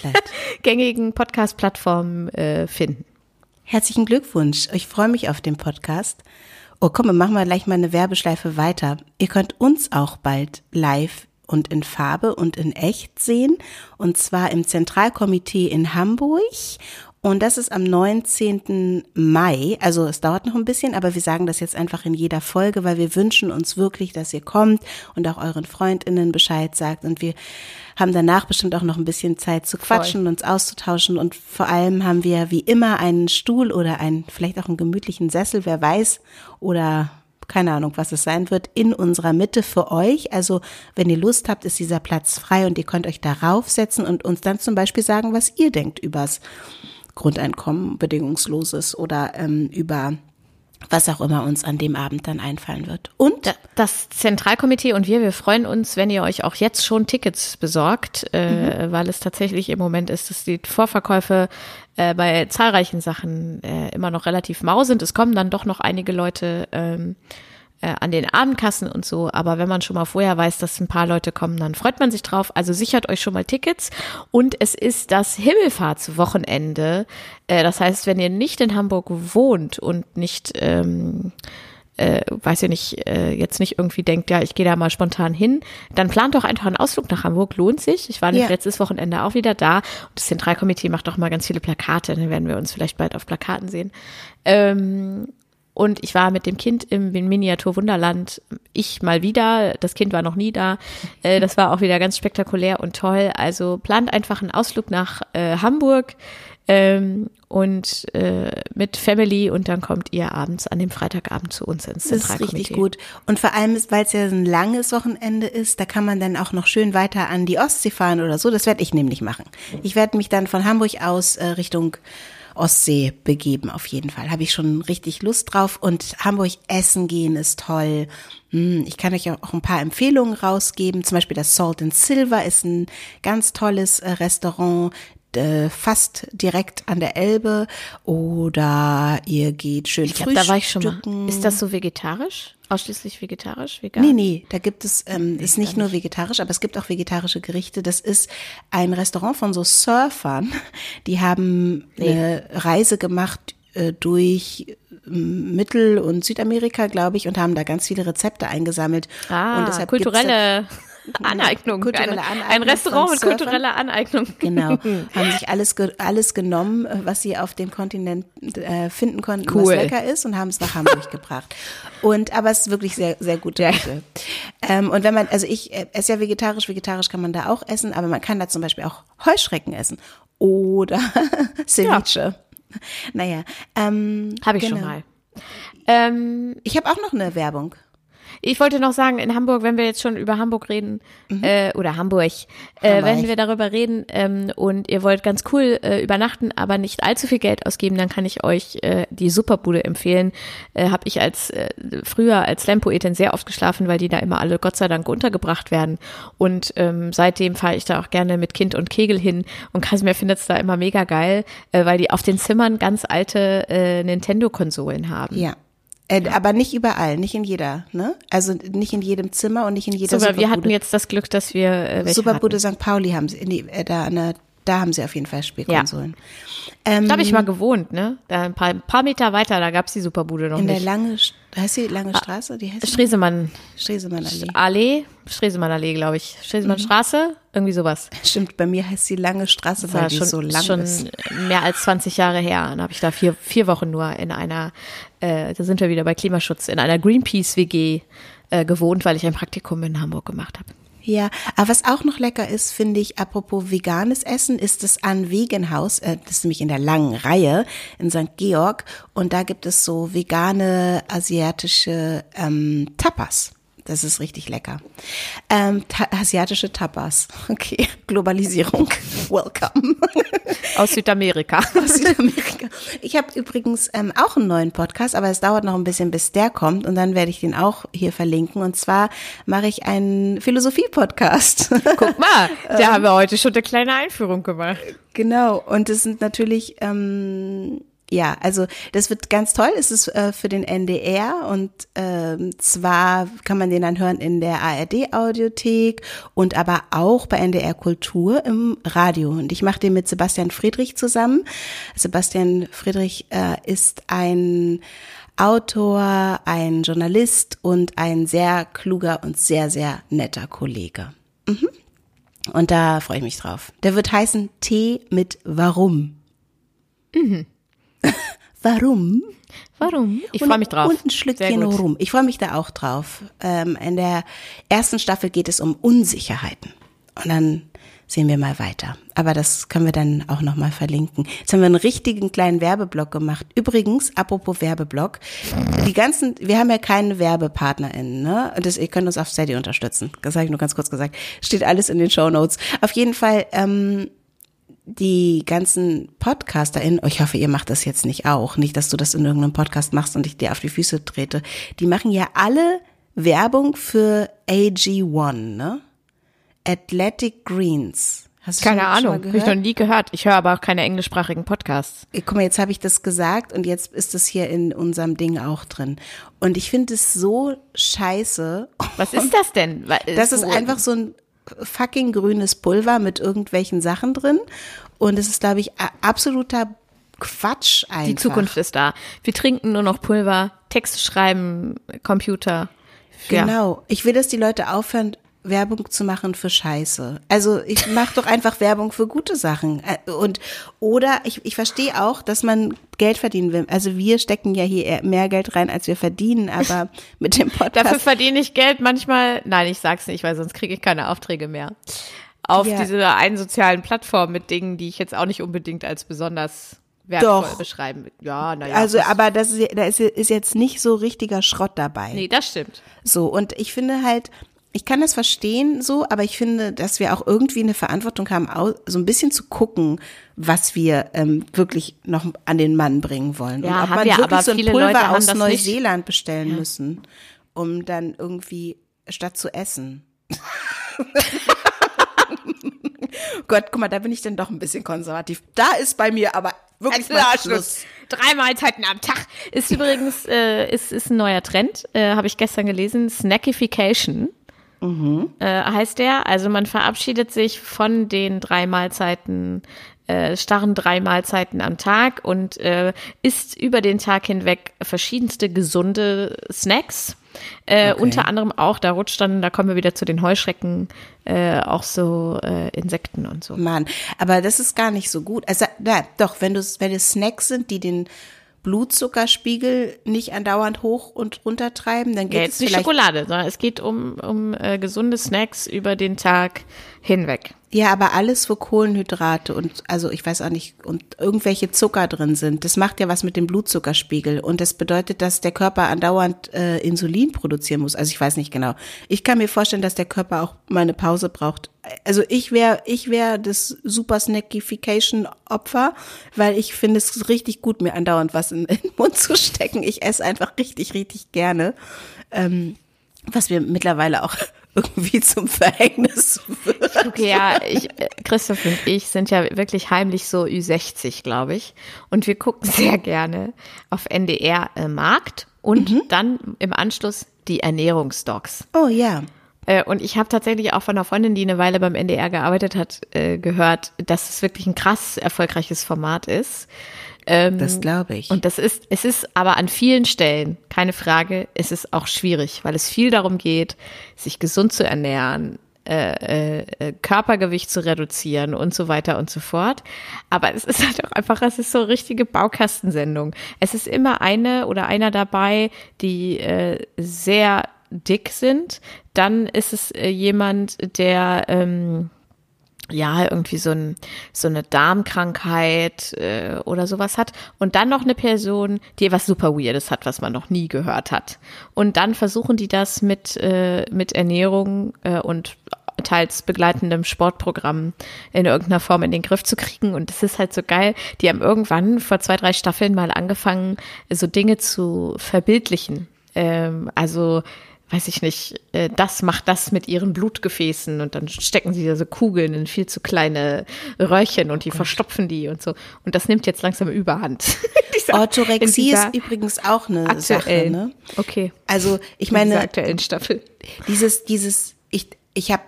gängigen Podcast-Plattformen äh, finden. Herzlichen Glückwunsch. Ich freue mich auf den Podcast. Oh, komm, wir machen mal gleich mal eine Werbeschleife weiter. Ihr könnt uns auch bald live und in Farbe und in echt sehen. Und zwar im Zentralkomitee in Hamburg und das ist am 19. Mai. Also es dauert noch ein bisschen, aber wir sagen das jetzt einfach in jeder Folge, weil wir wünschen uns wirklich, dass ihr kommt und auch euren Freundinnen Bescheid sagt. Und wir haben danach bestimmt auch noch ein bisschen Zeit zu quatschen, Voll. uns auszutauschen. Und vor allem haben wir wie immer einen Stuhl oder einen, vielleicht auch einen gemütlichen Sessel, wer weiß, oder keine Ahnung, was es sein wird, in unserer Mitte für euch. Also wenn ihr Lust habt, ist dieser Platz frei und ihr könnt euch darauf setzen und uns dann zum Beispiel sagen, was ihr denkt übers Grundeinkommen, bedingungsloses oder ähm, über was auch immer uns an dem Abend dann einfallen wird. Und das Zentralkomitee und wir, wir freuen uns, wenn ihr euch auch jetzt schon Tickets besorgt, äh, mhm. weil es tatsächlich im Moment ist, dass die Vorverkäufe äh, bei zahlreichen Sachen äh, immer noch relativ mau sind. Es kommen dann doch noch einige Leute ähm, äh, an den Abendkassen und so. Aber wenn man schon mal vorher weiß, dass ein paar Leute kommen, dann freut man sich drauf. Also sichert euch schon mal Tickets. Und es ist das Himmelfahrtswochenende. Äh, das heißt, wenn ihr nicht in Hamburg wohnt und nicht ähm, äh, weiß ja nicht, äh, jetzt nicht irgendwie denkt, ja, ich gehe da mal spontan hin, dann plant doch einfach einen Ausflug nach Hamburg, lohnt sich. Ich war Ja. letztes Wochenende auch wieder da und das Zentralkomitee macht auch mal ganz viele Plakate, dann werden wir uns vielleicht bald auf Plakaten sehen. Ähm, und ich war mit dem Kind im Miniatur Wunderland. Ich mal wieder. Das Kind war noch nie da. Äh, das war auch wieder ganz spektakulär und toll. Also plant einfach einen Ausflug nach äh, Hamburg ähm, und äh, mit Family und dann kommt ihr abends an dem Freitagabend zu uns ins Das ist Zentralkomitee. richtig gut. Und vor allem, weil es ja ein langes Wochenende ist, da kann man dann auch noch schön weiter an die Ostsee fahren oder so. Das werde ich nämlich machen. Ich werde mich dann von Hamburg aus äh, Richtung Ostsee begeben, auf jeden Fall. Habe ich schon richtig Lust drauf. Und Hamburg essen gehen ist toll. Hm, Ich kann euch auch ein paar Empfehlungen rausgeben. Zum Beispiel das Salt and Silver ist ein ganz tolles äh, Restaurant äh, fast direkt an der Elbe. Oder ihr geht schön Ich glaube, da war ich schon mal. Ist das so vegetarisch? Ausschließlich vegetarisch? Vegan? Nee, nee, da gibt es, ähm, ist nicht nur vegetarisch, aber es gibt auch vegetarische Gerichte. Das ist ein Restaurant von so Surfern. Die haben eine Reise gemacht äh, durch ähm, Mittel- und Südamerika, glaube ich, und haben da ganz viele Rezepte eingesammelt. Ah, und deshalb gibt's kulturelle Aneignung. Kulturelle Aneignung ein Restaurant mit kultureller Aneignung. Genau, haben sich alles alles genommen, äh, was sie auf dem Kontinent äh, finden konnten, Cool. was lecker ist und haben es nach Hamburg gebracht. Und aber es ist wirklich sehr sehr gute Küche. Ähm, und wenn man, also ich äh, esse ja vegetarisch, vegetarisch kann man da auch essen, aber man kann da zum Beispiel auch Heuschrecken essen oder Ceviche. Naja, ähm, Habe ich genau. schon mal. Ähm, Ich habe auch noch eine Werbung. Ich wollte noch sagen, in Hamburg, wenn wir jetzt schon über Hamburg reden, äh, oder Hamburg, äh, wenn wir darüber reden ähm, und ihr wollt ganz cool äh, übernachten, aber nicht allzu viel Geld ausgeben, dann kann ich euch äh, die Superbude empfehlen. Äh, Habe ich als äh, früher als Slam-Poetin sehr oft geschlafen, weil die da immer alle Gott sei Dank untergebracht werden. Und ähm, seitdem fahre ich da auch gerne mit Kind und Kegel hin und Kasimir findet es da immer mega geil, äh, weil die auf den Zimmern ganz alte äh, Nintendo-Konsolen haben. Ja. Äh, Aber nicht überall, nicht in jeder, ne? Also nicht in jedem Zimmer und nicht in jeder weil wir hatten Superbude. jetzt das Glück, dass wir äh, Superbude hatten. St. Pauli haben sie, in die, äh, da, an der, da haben sie auf jeden Fall Spielkonsolen. Ähm, Da habe ich mal gewohnt, ne? Da ein paar, ein paar Meter weiter, da gab's die Superbude noch in der nicht. lange, St- heißt die lange Straße? Die heißt Stresemann Stresemannallee. Allee, Stresemann Allee, glaube ich. Stresemann Straße, irgendwie sowas. Stimmt, bei mir heißt sie lange Straße, weil die schon, so lang schon ist. mehr als 20 Jahre her. Dann habe ich da vier, vier Wochen nur in einer, äh, da sind wir wieder bei Klimaschutz, in einer Greenpeace-WG äh, gewohnt, weil ich ein Praktikum in Hamburg gemacht habe. Ja, aber was auch noch lecker ist, finde ich, apropos veganes Essen, ist das an Veganhaus, äh, das ist nämlich in der langen Reihe in St. Georg und da gibt es so vegane asiatische ähm, Tapas. Das ist richtig lecker. Ähm, ta asiatische Tapas. Okay, Globalisierung. Welcome. Aus Südamerika. aus Südamerika. Ich habe übrigens ähm, auch einen neuen Podcast, aber es dauert noch ein bisschen, bis der kommt und dann werde ich den auch hier verlinken. Und zwar mache ich einen Philosophie-Podcast. Guck mal, da haben wir heute schon eine kleine Einführung gemacht. genau. Und es sind natürlich ähm, ja, also das wird ganz toll. Es ist äh, für den NDR und ähm, zwar kann man den dann hören in der ARD-Audiothek und aber auch bei NDR Kultur im Radio. Und ich mache den mit Sebastian Friedrich zusammen. Sebastian Friedrich äh, ist ein Autor, ein Journalist und ein sehr kluger und sehr, sehr netter Kollege. Mhm. Und da freue ich mich drauf. Der wird heißen Tee mit Warum. Warum? Warum? Ich freue mich drauf. Und ein Schlückchen rum. Ich freue mich da auch drauf. Ähm, in der ersten Staffel geht es um Unsicherheiten. Und dann sehen wir mal weiter. Aber das können wir dann auch nochmal verlinken. Jetzt haben wir einen richtigen kleinen Werbeblock gemacht. Übrigens, apropos Werbeblock, die ganzen, wir haben ja keine WerbepartnerInnen, ne? Und das, ihr könnt uns auf Steady unterstützen. Das habe ich nur ganz kurz gesagt. Steht alles in den Show Notes. Auf jeden Fall, ähm, die ganzen PodcasterInnen, oh, ich hoffe, ihr macht das jetzt nicht auch, nicht, dass du das in irgendeinem Podcast machst und ich dir auf die Füße trete, die machen ja alle Werbung für AG1, ne? Athletic Greens Hast du Keine Ahnung, habe ich noch nie gehört. Ich höre aber auch keine englischsprachigen Podcasts. Ey, Guck mal, jetzt habe ich das gesagt und jetzt ist es hier in unserem Ding auch drin. Und ich finde es so scheiße. Was ist das denn? Das ist einfach so ein fucking grünes Pulver mit irgendwelchen Sachen drin. Und es ist, glaube ich, absoluter Quatsch einfach. Die Zukunft ist da. Wir trinken nur noch Pulver, Texte schreiben, Computer. Ja. Genau. Ich will, dass die Leute aufhören, Werbung zu machen für Scheiße. Also ich mache doch einfach Werbung für gute Sachen. Äh, Und oder ich, ich verstehe auch, dass man Geld verdienen will. Also wir stecken ja hier mehr Geld rein, als wir verdienen, aber mit dem Dafür Podcast. verdiene ich Geld manchmal. Nein, ich sag's nicht, weil sonst kriege ich keine Aufträge mehr. Auf Ja. dieser einen sozialen Plattform mit Dingen, die ich jetzt auch nicht unbedingt als besonders wertvoll Doch. beschreiben. Ja, naja. Also, aber das ist, da ist, ist jetzt nicht so richtiger Schrott dabei. nee, das stimmt. So, und ich finde halt, ich kann das verstehen so, aber ich finde, dass wir auch irgendwie eine Verantwortung haben, so ein bisschen zu gucken, was wir ähm, wirklich noch an den Mann bringen wollen. Ja, und ob man wir, wirklich so ein Pulver aus das nicht. Neuseeland bestellen müssen, um dann irgendwie statt zu essen. Gott, guck mal, da bin ich dann doch ein bisschen konservativ. Da ist bei mir aber wirklich mal Schluss. Drei Mahlzeiten am Tag. Ist übrigens, äh, ist, ist ein neuer Trend, äh, habe ich gestern gelesen. Snackification äh, heißt der. Also man verabschiedet sich von den drei Mahlzeiten, äh, starren drei Mahlzeiten am Tag und äh, isst über den Tag hinweg verschiedenste gesunde Snacks. Äh, Okay. Unter anderem auch, da rutscht dann, da kommen wir wieder zu den Heuschrecken, äh, auch so äh, Insekten und so. Mann, aber das ist gar nicht so gut. Also, na, doch, wenn du, wenn es Snacks sind, die den Blutzuckerspiegel nicht andauernd hoch und runter treiben, dann geht Ja, es jetzt nicht vielleicht. Schokolade, sondern es geht um, um äh, gesunde Snacks über den Tag hinweg. Ja, aber alles, wo Kohlenhydrate und also ich weiß auch nicht und irgendwelche Zucker drin sind, das macht ja was mit dem Blutzuckerspiegel und das bedeutet, dass der Körper andauernd äh, Insulin produzieren muss. Also ich weiß nicht genau. Ich kann mir vorstellen, dass der Körper auch mal eine Pause braucht. Also ich wäre ich wäre das Super Snackification Opfer, weil ich finde es richtig gut, mir andauernd was in, in den Mund zu stecken. Ich esse einfach richtig richtig gerne. Ähm, was mir mittlerweile auch irgendwie zum Verhängnis wird. Okay, ja, ich, Christoph und ich sind ja wirklich heimlich so Ü60, glaube ich. Und wir gucken sehr gerne auf NDR äh, Markt und dann im Anschluss die Ernährungsdocs. Oh ja. Äh, Und ich habe tatsächlich auch von einer Freundin, die eine Weile beim NDR gearbeitet hat, äh, gehört, dass es wirklich ein krass erfolgreiches Format ist. Ähm, Das glaube ich. Und das ist, es ist aber an vielen Stellen, keine Frage, es ist auch schwierig, weil es viel darum geht, sich gesund zu ernähren, äh, äh, Körpergewicht zu reduzieren und so weiter und so fort. Aber es ist halt auch einfach, es ist so eine richtige Baukastensendung. Es ist immer eine oder einer dabei, die äh, sehr dick sind. Dann ist es äh, jemand, der ähm, ja, irgendwie so, ein, so eine Darmkrankheit äh, oder sowas hat. Und dann noch eine Person, die was super Weirdes hat, was man noch nie gehört hat. Und dann versuchen die das mit, äh, mit Ernährung äh, und teils begleitendem Sportprogramm in irgendeiner Form in den Griff zu kriegen. Und das ist halt so geil. Die haben irgendwann vor zwei, drei Staffeln mal angefangen, so Dinge zu verbildlichen. Ähm, also weiß ich nicht, äh, das macht das mit ihren Blutgefäßen und dann stecken sie da so Kugeln in viel zu kleine Röhrchen und die verstopfen die und so. Und das nimmt jetzt langsam Überhand. Dieser- Orthorexie ist übrigens auch eine Sache. Ne? okay, Also ich in dieser meine, aktuellen Staffel. dieses, dieses, ich, ich habe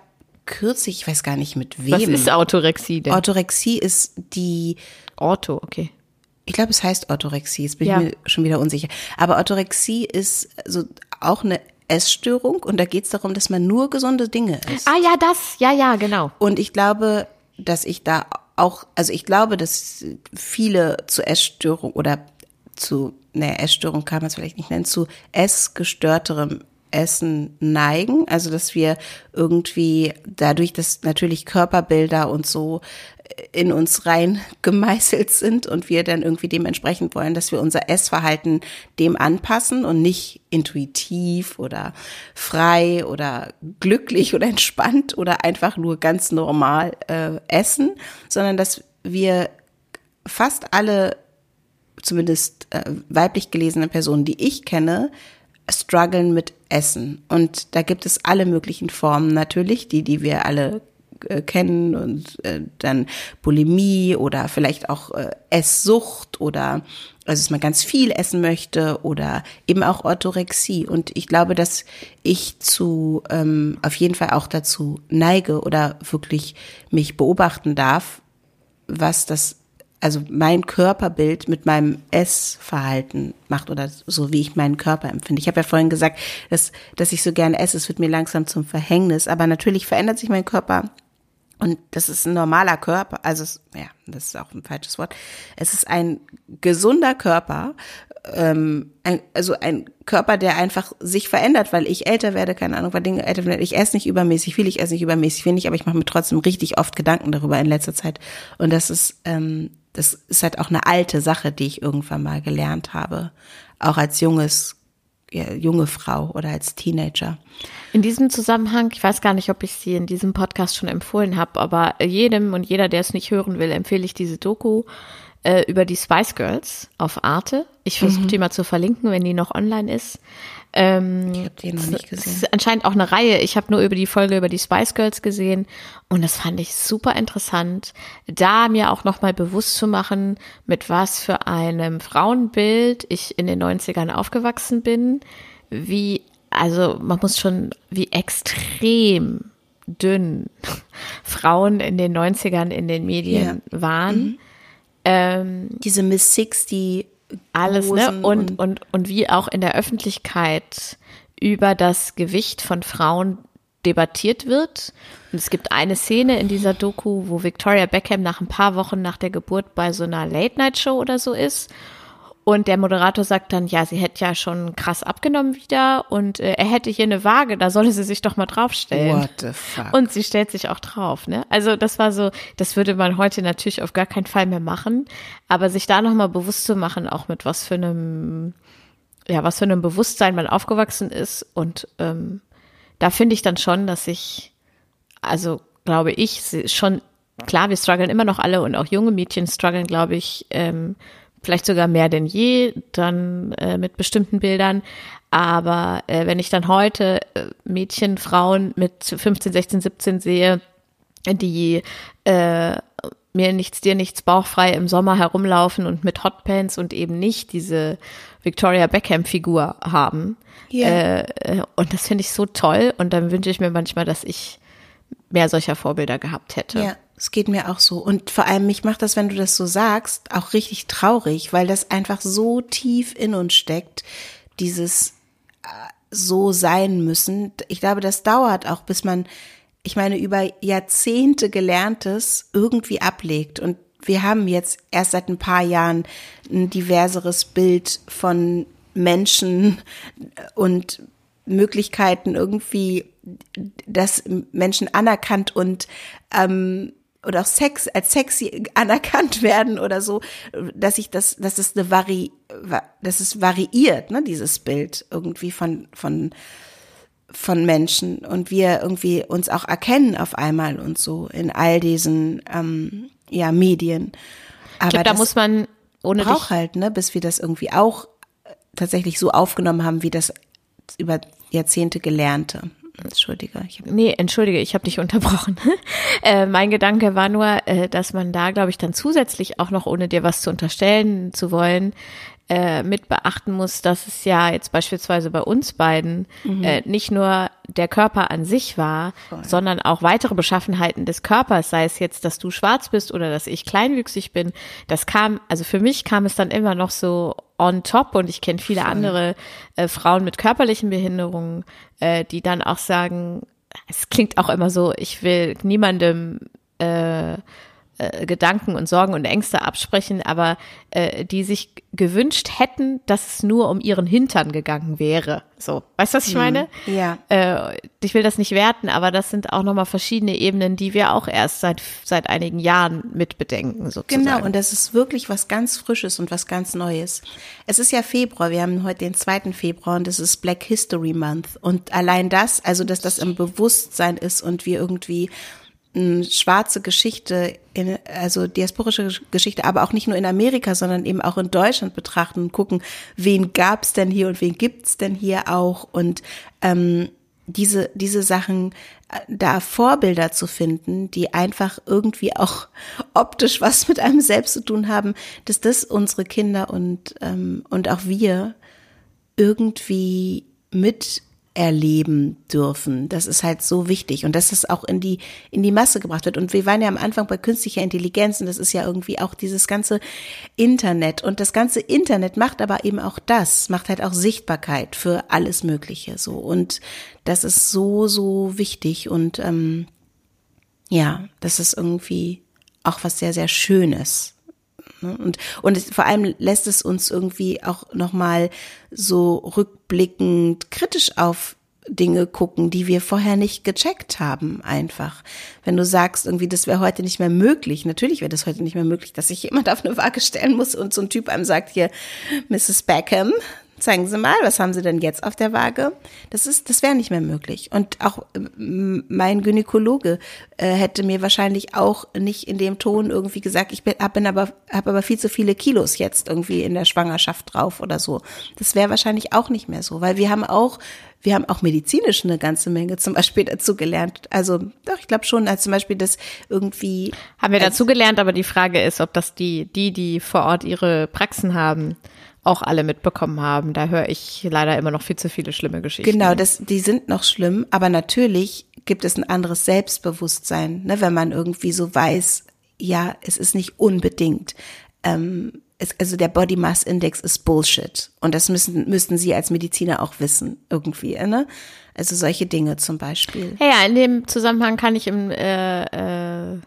kürzlich, ich weiß gar nicht mit wem. Was ist Autorexie denn? Orthorexie ist die, Ortho, okay. ich glaube, es heißt Orthorexie, jetzt bin Ja. ich mir schon wieder unsicher. Aber Orthorexie ist so auch eine Essstörung und da geht es darum, dass man nur gesunde Dinge isst. Ah ja, das, ja, ja, genau. Und ich glaube, dass ich da auch, also ich glaube, dass viele zu Essstörung oder zu, ne, Essstörung kann man es vielleicht nicht nennen, zu essgestörterem Essen neigen. Also, dass wir irgendwie dadurch, dass natürlich Körperbilder und so in uns rein gemeißelt sind und wir dann irgendwie dementsprechend wollen, dass wir unser Essverhalten dem anpassen und nicht intuitiv oder frei oder glücklich oder entspannt oder einfach nur ganz normal äh, essen, sondern dass wir fast alle, zumindest äh, weiblich gelesene Personen, die ich kenne, strugglen mit Essen. Und da gibt es alle möglichen Formen natürlich, die, die wir alle äh, kennen und äh, dann Bulimie oder vielleicht auch äh, Esssucht oder also dass man ganz viel essen möchte oder eben auch Orthorexie. Und ich glaube, dass ich zu ähm, auf jeden Fall auch dazu neige oder wirklich mich beobachten darf, was das also mein Körperbild mit meinem Essverhalten macht oder so wie ich meinen Körper empfinde. Ich habe ja vorhin gesagt, dass, dass ich so gerne esse, es wird mir langsam zum Verhängnis, aber natürlich verändert sich mein Körper und das ist ein normaler Körper, also es, ja, das ist auch ein falsches Wort. Es ist ein gesunder Körper, ähm, ein, also ein Körper, der einfach sich verändert, weil ich älter werde, keine Ahnung, weil Dinge älter werden. Ich esse nicht übermäßig viel, ich esse nicht übermäßig wenig, aber ich mache mir trotzdem richtig oft Gedanken darüber in letzter Zeit. Und das ist, ähm, das ist halt auch eine alte Sache, die ich irgendwann mal gelernt habe, auch als junges junge Frau oder als Teenager. In diesem Zusammenhang, ich weiß gar nicht, ob ich sie in diesem Podcast schon empfohlen habe, aber jedem und jeder, der es nicht hören will, empfehle ich diese Doku äh, über die Spice Girls auf Arte. Ich versuche mhm. die mal zu verlinken, wenn die noch online ist. Ähm, ich habe die noch nicht gesehen. Es ist anscheinend auch eine Reihe. Ich habe nur über die Folge über die Spice Girls gesehen und das fand ich super interessant, da mir auch nochmal bewusst zu machen, mit was für einem Frauenbild ich in den 90ern aufgewachsen bin, wie, also man muss schon, wie extrem dünn Frauen in den 90ern in den Medien ja. waren. Mhm. Ähm, Diese Miss 60 alles, ne? Und, und, und, und wie auch in der Öffentlichkeit über das Gewicht von Frauen debattiert wird. Und es gibt eine Szene in dieser Doku, wo Victoria Beckham nach ein paar Wochen nach der Geburt bei so einer Late-Night-Show oder so ist und der Moderator sagt dann, ja, sie hätte ja schon krass abgenommen wieder und äh, er hätte hier eine Waage, da solle sie sich doch mal draufstellen. What the fuck? Und sie stellt sich auch drauf, ne? Also das war so, das würde man heute natürlich auf gar keinen Fall mehr machen, aber sich da nochmal bewusst zu machen, auch mit was für einem, ja, was für einem Bewusstsein man aufgewachsen ist und ähm, da finde ich dann schon, dass ich, also glaube ich, schon, klar, wir strugglen immer noch alle und auch junge Mädchen strugglen, glaube ich, ähm, vielleicht sogar mehr denn je, dann äh, mit bestimmten Bildern. Aber äh, wenn ich dann heute äh, Mädchen, Frauen mit 15, 16, 17 sehe, die äh, mir nichts, dir nichts bauchfrei im Sommer herumlaufen und mit Hotpants und eben nicht diese Victoria Beckham-Figur haben. Yeah. Äh, und das finde ich so toll. Und dann wünsche ich mir manchmal, dass ich mehr solcher Vorbilder gehabt hätte. Ja. Es geht mir auch so. Und vor allem, mich macht das, wenn du das so sagst, auch richtig traurig, weil das einfach so tief in uns steckt, dieses äh, so sein müssen. Ich glaube, das dauert auch, bis man, ich meine, über Jahrzehnte gelerntes irgendwie ablegt. Und wir haben jetzt erst seit ein paar Jahren ein diverseres Bild von Menschen und Möglichkeiten irgendwie, dass Menschen anerkannt und ähm, oder auch Sex als sexy anerkannt werden oder so, dass ich das, dass es eine Vari, dass es variiert, ne, dieses Bild irgendwie von, von, von Menschen und wir irgendwie uns auch erkennen auf einmal und so in all diesen, ähm, ja, Medien. Aber ich glaub, da muss man ohne braucht halt, ne, bis wir das irgendwie auch tatsächlich so aufgenommen haben, wie das über Jahrzehnte gelernte. Entschuldige. Ich hab nee, entschuldige, ich habe dich unterbrochen. äh, mein Gedanke war nur, äh, dass man da, glaube ich, dann zusätzlich auch noch, ohne dir was zu unterstellen zu wollen, äh, mit beachten muss, dass es ja jetzt beispielsweise bei uns beiden mhm. äh, nicht nur der Körper an sich war, Voll. sondern auch weitere Beschaffenheiten des Körpers, sei es jetzt, dass du schwarz bist oder dass ich kleinwüchsig bin. Das kam, also für mich kam es dann immer noch so on top und ich kenne viele Voll. andere äh, Frauen mit körperlichen Behinderungen, äh, die dann auch sagen, es klingt auch immer so, ich will niemandem äh, äh, Gedanken und Sorgen und Ängste absprechen, aber äh, die sich gewünscht hätten, dass es nur um ihren Hintern gegangen wäre. So, weißt du, was ich mhm. meine? Ja. Äh, ich will das nicht werten, aber das sind auch nochmal verschiedene Ebenen, die wir auch erst seit seit einigen Jahren mitbedenken, sozusagen. Genau, und das ist wirklich was ganz Frisches und was ganz Neues. Es ist ja Februar, wir haben heute den 2. Februar und es ist Black History Month. Und allein das, also dass das im Bewusstsein ist und wir irgendwie schwarze Geschichte, in, also diasporische Geschichte, aber auch nicht nur in Amerika, sondern eben auch in Deutschland betrachten und gucken, wen gab's denn hier und wen gibt's denn hier auch? Und ähm, diese, diese Sachen, äh, da Vorbilder zu finden, die einfach irgendwie auch optisch was mit einem selbst zu tun haben, dass das unsere Kinder und, ähm, und auch wir irgendwie mit erleben dürfen. Das ist halt so wichtig und dass es auch in die, in die Masse gebracht wird. Und wir waren ja am Anfang bei künstlicher Intelligenz und das ist ja irgendwie auch dieses ganze Internet. Und das ganze Internet macht aber eben auch das, macht halt auch Sichtbarkeit für alles Mögliche so. Und das ist so, so wichtig und ähm, ja, das ist irgendwie auch was sehr, sehr Schönes. Ne? Und, und es, vor allem lässt es uns irgendwie auch nochmal so rückblickend kritisch auf Dinge gucken, die wir vorher nicht gecheckt haben, einfach. Wenn du sagst, irgendwie, das wäre heute nicht mehr möglich, natürlich wäre das heute nicht mehr möglich, dass sich jemand auf eine Waage stellen muss und so ein Typ einem sagt, hier, Mrs. Beckham, zeigen Sie mal, was haben Sie denn jetzt auf der Waage? Das ist, das wäre nicht mehr möglich. Und auch mein Gynäkologe äh, hätte mir wahrscheinlich auch nicht in dem Ton irgendwie gesagt, ich bin, hab, bin aber, habe aber viel zu viele Kilos jetzt irgendwie in der Schwangerschaft drauf oder so. Das wäre wahrscheinlich auch nicht mehr so, weil wir haben auch wir haben auch medizinisch eine ganze Menge zum Beispiel dazu gelernt. Also doch, ich glaube schon, als zum Beispiel das irgendwie. Haben wir dazu gelernt, aber die Frage ist, ob das die, die, die vor Ort ihre Praxen haben, auch alle mitbekommen haben. Da höre ich leider immer noch viel zu viele schlimme Geschichten. Genau, das, die sind noch schlimm, aber natürlich gibt es ein anderes Selbstbewusstsein, ne, wenn man irgendwie so weiß, ja, es ist nicht unbedingt. Ähm, es, also der Body Mass Index ist Bullshit. Und das müssen, müssten Sie als Mediziner auch wissen, irgendwie, ne? Also solche Dinge zum Beispiel. Ja, ja in dem Zusammenhang kann ich im, äh, äh,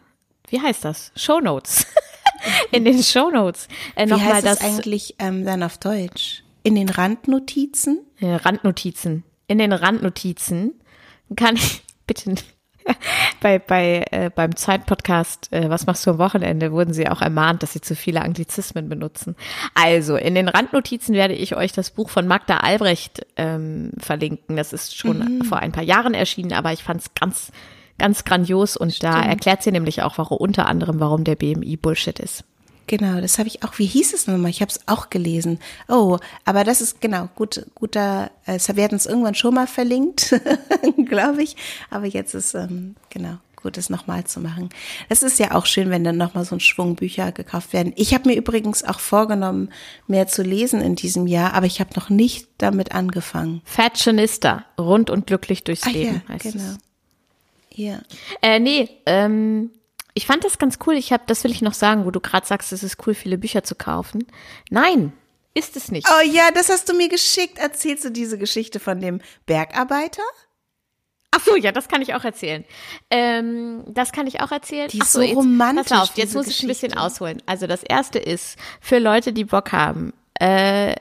wie heißt das? Show Notes. in den Shownotes. Äh, Wie heißt das eigentlich ähm, dann auf Deutsch? In den Randnotizen? Randnotizen. In den Randnotizen kann ich bitte bei, bei, äh, beim Zeitpodcast, äh, was machst du am Wochenende, wurden sie auch ermahnt, dass sie zu viele Anglizismen benutzen. Also, in den Randnotizen werde ich euch das Buch von Magda Albrecht ähm, verlinken. Das ist schon mhm. vor ein paar Jahren erschienen, aber ich fand es ganz Ganz grandios und Stimmt. da erklärt sie nämlich auch, warum unter anderem, warum der BMI Bullshit ist. Genau, das habe ich auch. Wie hieß es nochmal? Ich habe es auch gelesen. Oh, aber das ist genau gut, guter. Äh, wir hatten es irgendwann schon mal verlinkt, glaube ich. Aber jetzt ist ähm, genau gut, es nochmal zu machen. Es ist ja auch schön, wenn dann nochmal so ein Schwung Bücher gekauft werden. Ich habe mir übrigens auch vorgenommen, mehr zu lesen in diesem Jahr, aber ich habe noch nicht damit angefangen. Fashionista, rund und glücklich durchs Ach, Leben ja, heißt genau. es. Ja. Äh, nee, ähm, ich fand das ganz cool. Ich habe, das will ich noch sagen, wo du gerade sagst, es ist cool, viele Bücher zu kaufen. Nein, ist es nicht. Oh ja, das hast du mir geschickt. Erzählst du diese Geschichte von dem Bergarbeiter? Ach so, ja, das kann ich auch erzählen. Ähm, das kann ich auch erzählen. Die ist so, so romantisch. Pass auf, jetzt muss Geschichte. ich ein bisschen ausholen. Also das erste ist für Leute, die Bock haben, äh,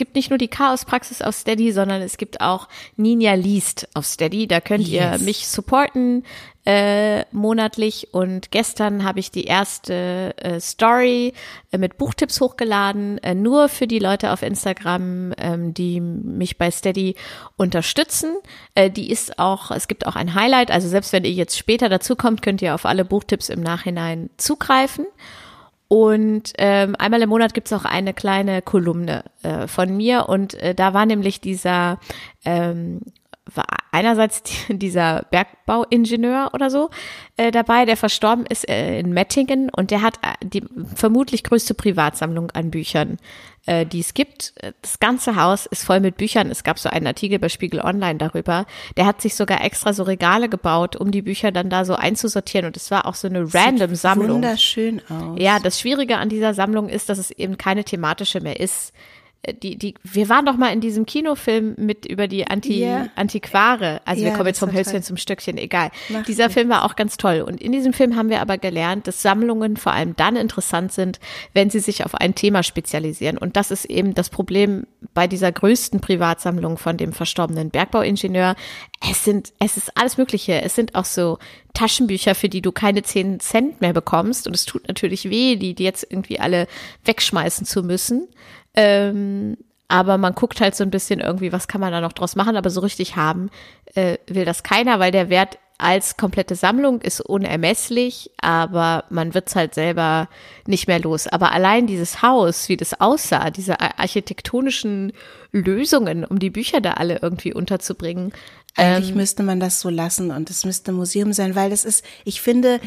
gibt nicht nur die Chaos-Praxis auf Steady, sondern es gibt auch Ninja Liest auf Steady. Da könnt yes. ihr mich supporten äh, monatlich. Und gestern habe ich die erste äh, Story äh, mit Buchtipps hochgeladen, äh, nur für die Leute auf Instagram, ähm, die mich bei Steady unterstützen. Äh, die ist auch, es gibt auch ein Highlight. Also selbst wenn ihr jetzt später dazu kommt, könnt ihr auf alle Buchtipps im Nachhinein zugreifen. Und ähm, einmal im Monat gibt's auch eine kleine Kolumne äh, von mir. Und äh, da war nämlich dieser ähm, war einerseits dieser Bergbauingenieur oder so äh, dabei, der verstorben ist äh, in Mettingen und der hat äh, die vermutlich größte Privatsammlung an Büchern äh, die es gibt. Das ganze Haus ist voll mit Büchern. Es gab so einen Artikel bei Spiegel Online darüber. Der hat sich sogar extra so Regale gebaut, um die Bücher dann da so einzusortieren. Und es war auch so eine random Sammlung. Wunderschön aus. Ja, das Schwierige an dieser Sammlung ist, dass es eben keine thematische mehr ist. Äh, die, die, wir waren doch mal in diesem Kinofilm mit über die Anti, yeah. Antiquare. Also yeah, wir kommen jetzt vom Hölzchen zum Stückchen, egal. Mach Dieser nicht. Film war auch ganz toll. Und in diesem Film haben wir aber gelernt, dass Sammlungen vor allem dann interessant sind, wenn sie sich auf ein Thema spezialisieren. Und das ist eben das Problem bei dieser größten Privatsammlung von dem verstorbenen Bergbauingenieur. Es sind, es ist alles Mögliche. Es sind auch so Taschenbücher, für die du keine zehn Cent mehr bekommst. Und es tut natürlich weh, die, die jetzt irgendwie alle wegschmeißen zu müssen. Ähm, aber man guckt halt so ein bisschen irgendwie, was kann man da noch draus machen, aber so richtig haben äh, will das keiner, weil der Wert als komplette Sammlung ist unermesslich, aber man wird's halt selber nicht mehr los. Aber allein dieses Haus, wie das aussah, diese architektonischen Lösungen, um die Bücher da alle irgendwie unterzubringen, Eigentlich ähm, müsste man das so lassen und es müsste ein Museum sein, weil das ist, ich finde,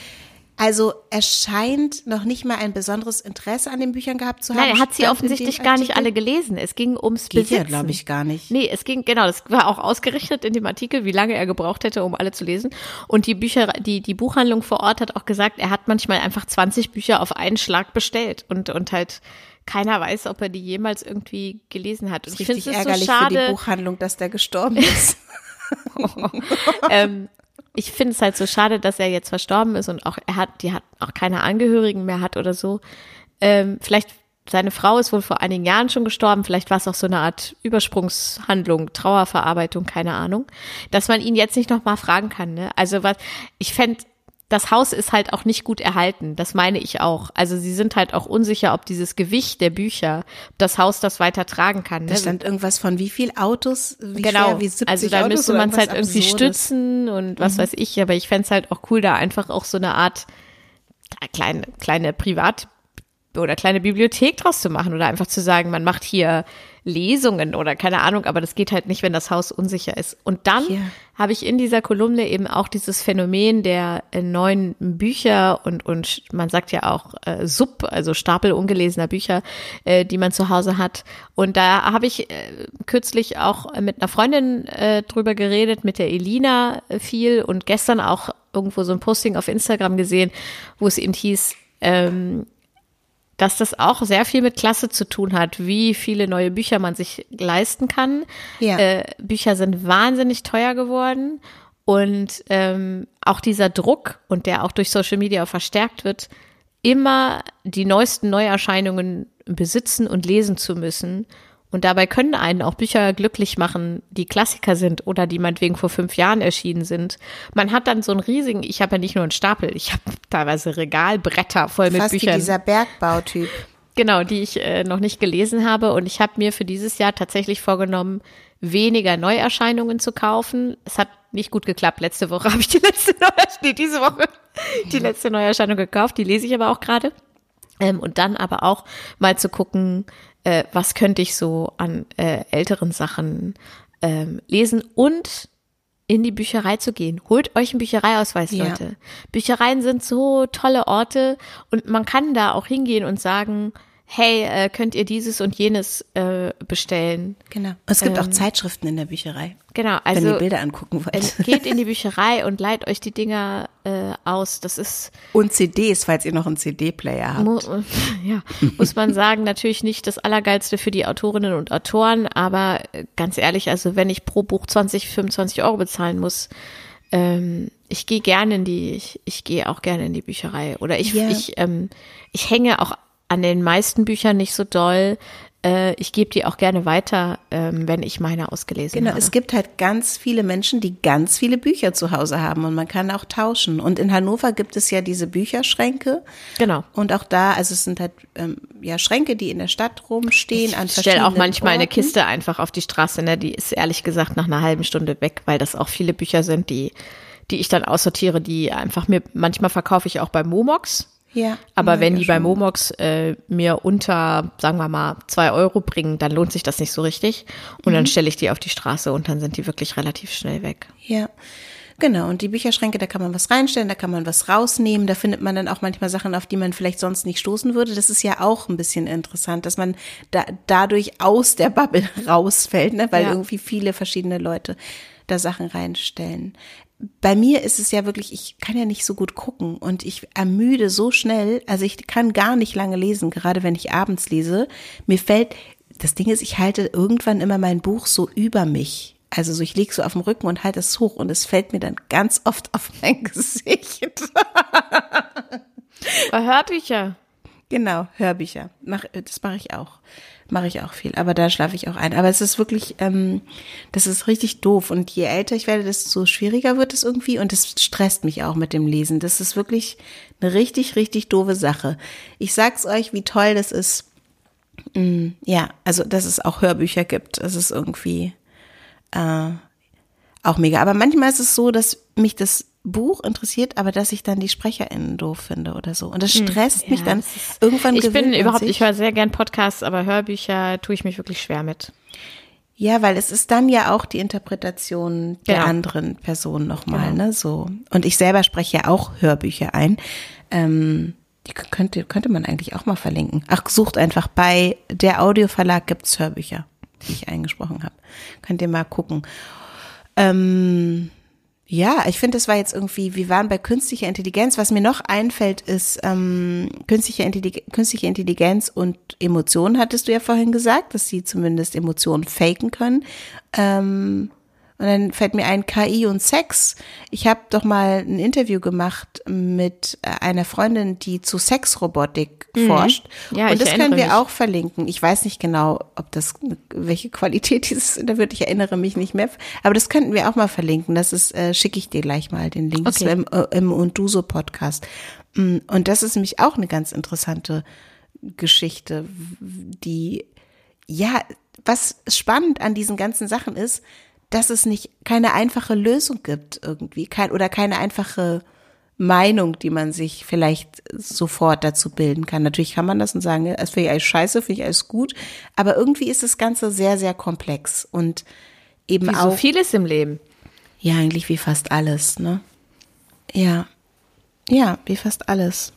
also er scheint noch nicht mal ein besonderes Interesse an den Büchern gehabt zu haben. Nein, er hat sie offensichtlich gar nicht alle gelesen. Es ging ums Geht Besitzen. ja, glaube ich, gar nicht. Nee, es ging, genau, das war auch ausgerichtet in dem Artikel, wie lange er gebraucht hätte, um alle zu lesen. Und die Bücher, die, die Buchhandlung vor Ort hat auch gesagt, er hat manchmal einfach 20 Bücher auf einen Schlag bestellt und, und halt keiner weiß, ob er die jemals irgendwie gelesen hat. Und das ist ich richtig ärgerlich so schade, für die Buchhandlung, dass der gestorben ist. ähm, ich finde es halt so schade, dass er jetzt verstorben ist und auch er hat, die hat auch keine Angehörigen mehr hat oder so. Ähm, vielleicht seine Frau ist wohl vor einigen Jahren schon gestorben. Vielleicht war es auch so eine Art Übersprungshandlung, Trauerverarbeitung, keine Ahnung, dass man ihn jetzt nicht noch mal fragen kann. Ne? Also was ich fände das Haus ist halt auch nicht gut erhalten. Das meine ich auch. Also sie sind halt auch unsicher, ob dieses Gewicht der Bücher das Haus das weiter tragen kann. Ne? Da stand irgendwas von wie viel Autos, wie genau. schwer, wie 70 Also da Autos müsste man es halt Absurdes. irgendwie stützen und was mhm. weiß ich. Aber ich fände es halt auch cool, da einfach auch so eine Art kleine, kleine Privat- oder kleine Bibliothek draus zu machen oder einfach zu sagen, man macht hier Lesungen oder keine Ahnung, aber das geht halt nicht, wenn das Haus unsicher ist. Und dann yeah. habe ich in dieser Kolumne eben auch dieses Phänomen der äh, neuen Bücher und, und man sagt ja auch äh, Sub, also Stapel ungelesener Bücher, äh, die man zu Hause hat. Und da habe ich äh, kürzlich auch mit einer Freundin äh, drüber geredet, mit der Elina äh, viel und gestern auch irgendwo so ein Posting auf Instagram gesehen, wo es eben hieß, ähm, dass das auch sehr viel mit Klasse zu tun hat, wie viele neue Bücher man sich leisten kann. Ja. Äh, Bücher sind wahnsinnig teuer geworden und ähm, auch dieser Druck und der auch durch Social Media verstärkt wird, immer die neuesten Neuerscheinungen besitzen und lesen zu müssen und dabei können einen auch Bücher glücklich machen, die Klassiker sind oder die meinetwegen vor fünf Jahren erschienen sind. Man hat dann so einen riesigen, ich habe ja nicht nur einen Stapel, ich habe teilweise Regalbretter voll mit Fast Büchern. Wie dieser Bergbautyp. Genau, die ich äh, noch nicht gelesen habe. Und ich habe mir für dieses Jahr tatsächlich vorgenommen, weniger Neuerscheinungen zu kaufen. Es hat nicht gut geklappt. Letzte Woche habe ich die letzte Neuerscheinung, nee, diese Woche die letzte Neuerscheinung gekauft. Die lese ich aber auch gerade. Ähm, und dann aber auch mal zu gucken, äh, was könnte ich so an äh, älteren Sachen ähm, lesen und in die Bücherei zu gehen. Holt euch einen Büchereiausweis, ja. Leute. Büchereien sind so tolle Orte und man kann da auch hingehen und sagen, hey, äh, könnt ihr dieses und jenes äh, bestellen. Genau. Es gibt ähm, auch Zeitschriften in der Bücherei. Genau, also wenn ihr Bilder angucken wollt. geht in die Bücherei und leiht euch die Dinger äh, aus. Das ist und CDs, falls ihr noch einen CD-Player habt. Mu ja, muss man sagen, natürlich nicht das allergeilste für die Autorinnen und Autoren, aber äh, ganz ehrlich, also wenn ich pro Buch 20, 25 Euro bezahlen muss, ähm, ich gehe gerne in die, ich, ich gehe auch gerne in die Bücherei oder ich, yeah. ich, ähm, ich hänge auch an den meisten Büchern nicht so doll. Äh, ich gebe die auch gerne weiter, ähm, wenn ich meine ausgelesen genau, habe. Genau, es gibt halt ganz viele Menschen, die ganz viele Bücher zu Hause haben und man kann auch tauschen. Und in Hannover gibt es ja diese Bücherschränke. Genau. Und auch da, also es sind halt ähm, ja Schränke, die in der Stadt rumstehen. Ich an stelle auch manchmal Orten. eine Kiste einfach auf die Straße, ne? Die ist ehrlich gesagt nach einer halben Stunde weg, weil das auch viele Bücher sind, die die ich dann aussortiere, die einfach mir, manchmal verkaufe ich auch bei Momox. Ja. Aber wenn die bei Momox äh, mir unter, sagen wir mal, zwei Euro bringen, dann lohnt sich das nicht so richtig. Und mhm. dann stelle ich die auf die Straße und dann sind die wirklich relativ schnell weg. Ja. Genau, und die Bücherschränke, da kann man was reinstellen, da kann man was rausnehmen, da findet man dann auch manchmal Sachen, auf die man vielleicht sonst nicht stoßen würde. Das ist ja auch ein bisschen interessant, dass man da, dadurch aus der Bubble rausfällt, ne? weil ja. irgendwie viele verschiedene Leute da Sachen reinstellen bei mir ist es ja wirklich, ich kann ja nicht so gut gucken und ich ermüde so schnell, also ich kann gar nicht lange lesen, gerade wenn ich abends lese. Mir fällt, das Ding ist, ich halte irgendwann immer mein Buch so über mich. Also so, ich liege so auf dem Rücken und halte es hoch und es fällt mir dann ganz oft auf mein Gesicht. Bei Hörbücher. Genau, Hörbücher. Das mache ich auch mache ich auch viel. Aber da schlafe ich auch ein. Aber es ist wirklich, ähm, das ist richtig doof. Und je älter ich werde, desto schwieriger wird es irgendwie. Und es stresst mich auch mit dem Lesen. Das ist wirklich eine richtig, richtig doofe Sache. Ich sag's euch, wie toll das ist. Mm, ja, also dass es auch Hörbücher gibt. Das ist irgendwie äh, auch mega. Aber manchmal ist es so, dass mich das Buch interessiert, aber dass ich dann die SprecherInnen doof finde oder so. Und das hm, stresst ja, mich dann irgendwann. Ich bin überhaupt, ich höre sehr gern Podcasts, aber Hörbücher tue ich mich wirklich schwer mit. Ja, weil es ist dann ja auch die Interpretation der Genau. anderen Person nochmal, Genau. ne? So. Und ich selber spreche ja auch Hörbücher ein. Ähm, die könnte, könnte man eigentlich auch mal verlinken. Ach, sucht einfach bei der Audioverlag gibt's Hörbücher, die ich eingesprochen habe. Könnt ihr mal gucken. Ähm, ja, ich finde, es war jetzt irgendwie, wir waren bei künstlicher Intelligenz. Was mir noch einfällt, ist ähm, künstliche, Intellig künstliche Intelligenz und Emotionen, hattest du ja vorhin gesagt, dass sie zumindest Emotionen faken können. Ähm, und dann fällt mir ein KI und Sex. Ich habe doch mal ein Interview gemacht mit äh, einer Freundin, die zu Sexrobotik forscht. Mhm. Ja, und das können wir mich. auch verlinken. Ich weiß nicht genau, ob das welche Qualität dieses Interview, ich erinnere mich nicht mehr. Aber das könnten wir auch mal verlinken. Das ist äh, schicke ich dir gleich mal den Link Okay. im, äh, im und du so Podcast. Mm, Und das ist nämlich auch eine ganz interessante Geschichte, die ja, was spannend an diesen ganzen Sachen ist, dass es nicht keine einfache Lösung gibt irgendwie, kein oder keine einfache Meinung, die man sich vielleicht sofort dazu bilden kann. Natürlich kann man das und sagen, das finde ich alles scheiße, finde ich alles gut, aber irgendwie ist das Ganze sehr, sehr komplex und eben Wie auch so vieles im Leben. ja, eigentlich wie fast alles, ne? Ja. Ja, wie fast alles.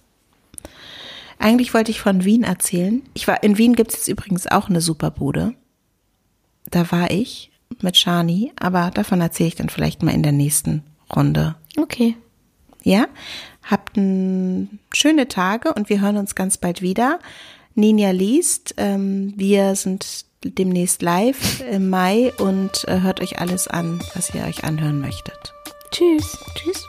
Eigentlich wollte ich von Wien erzählen. Ich war, in Wien gibt es jetzt übrigens auch eine Superbude. Da war ich mit Shani, aber davon erzähle ich dann vielleicht mal in der nächsten Runde. Okay. Ja? Habt schöne Tage und wir hören uns ganz bald wieder. Ninja liest. Ähm, wir sind demnächst live im Mai und äh, hört euch alles an, was ihr euch anhören möchtet. Tschüss. Tschüss.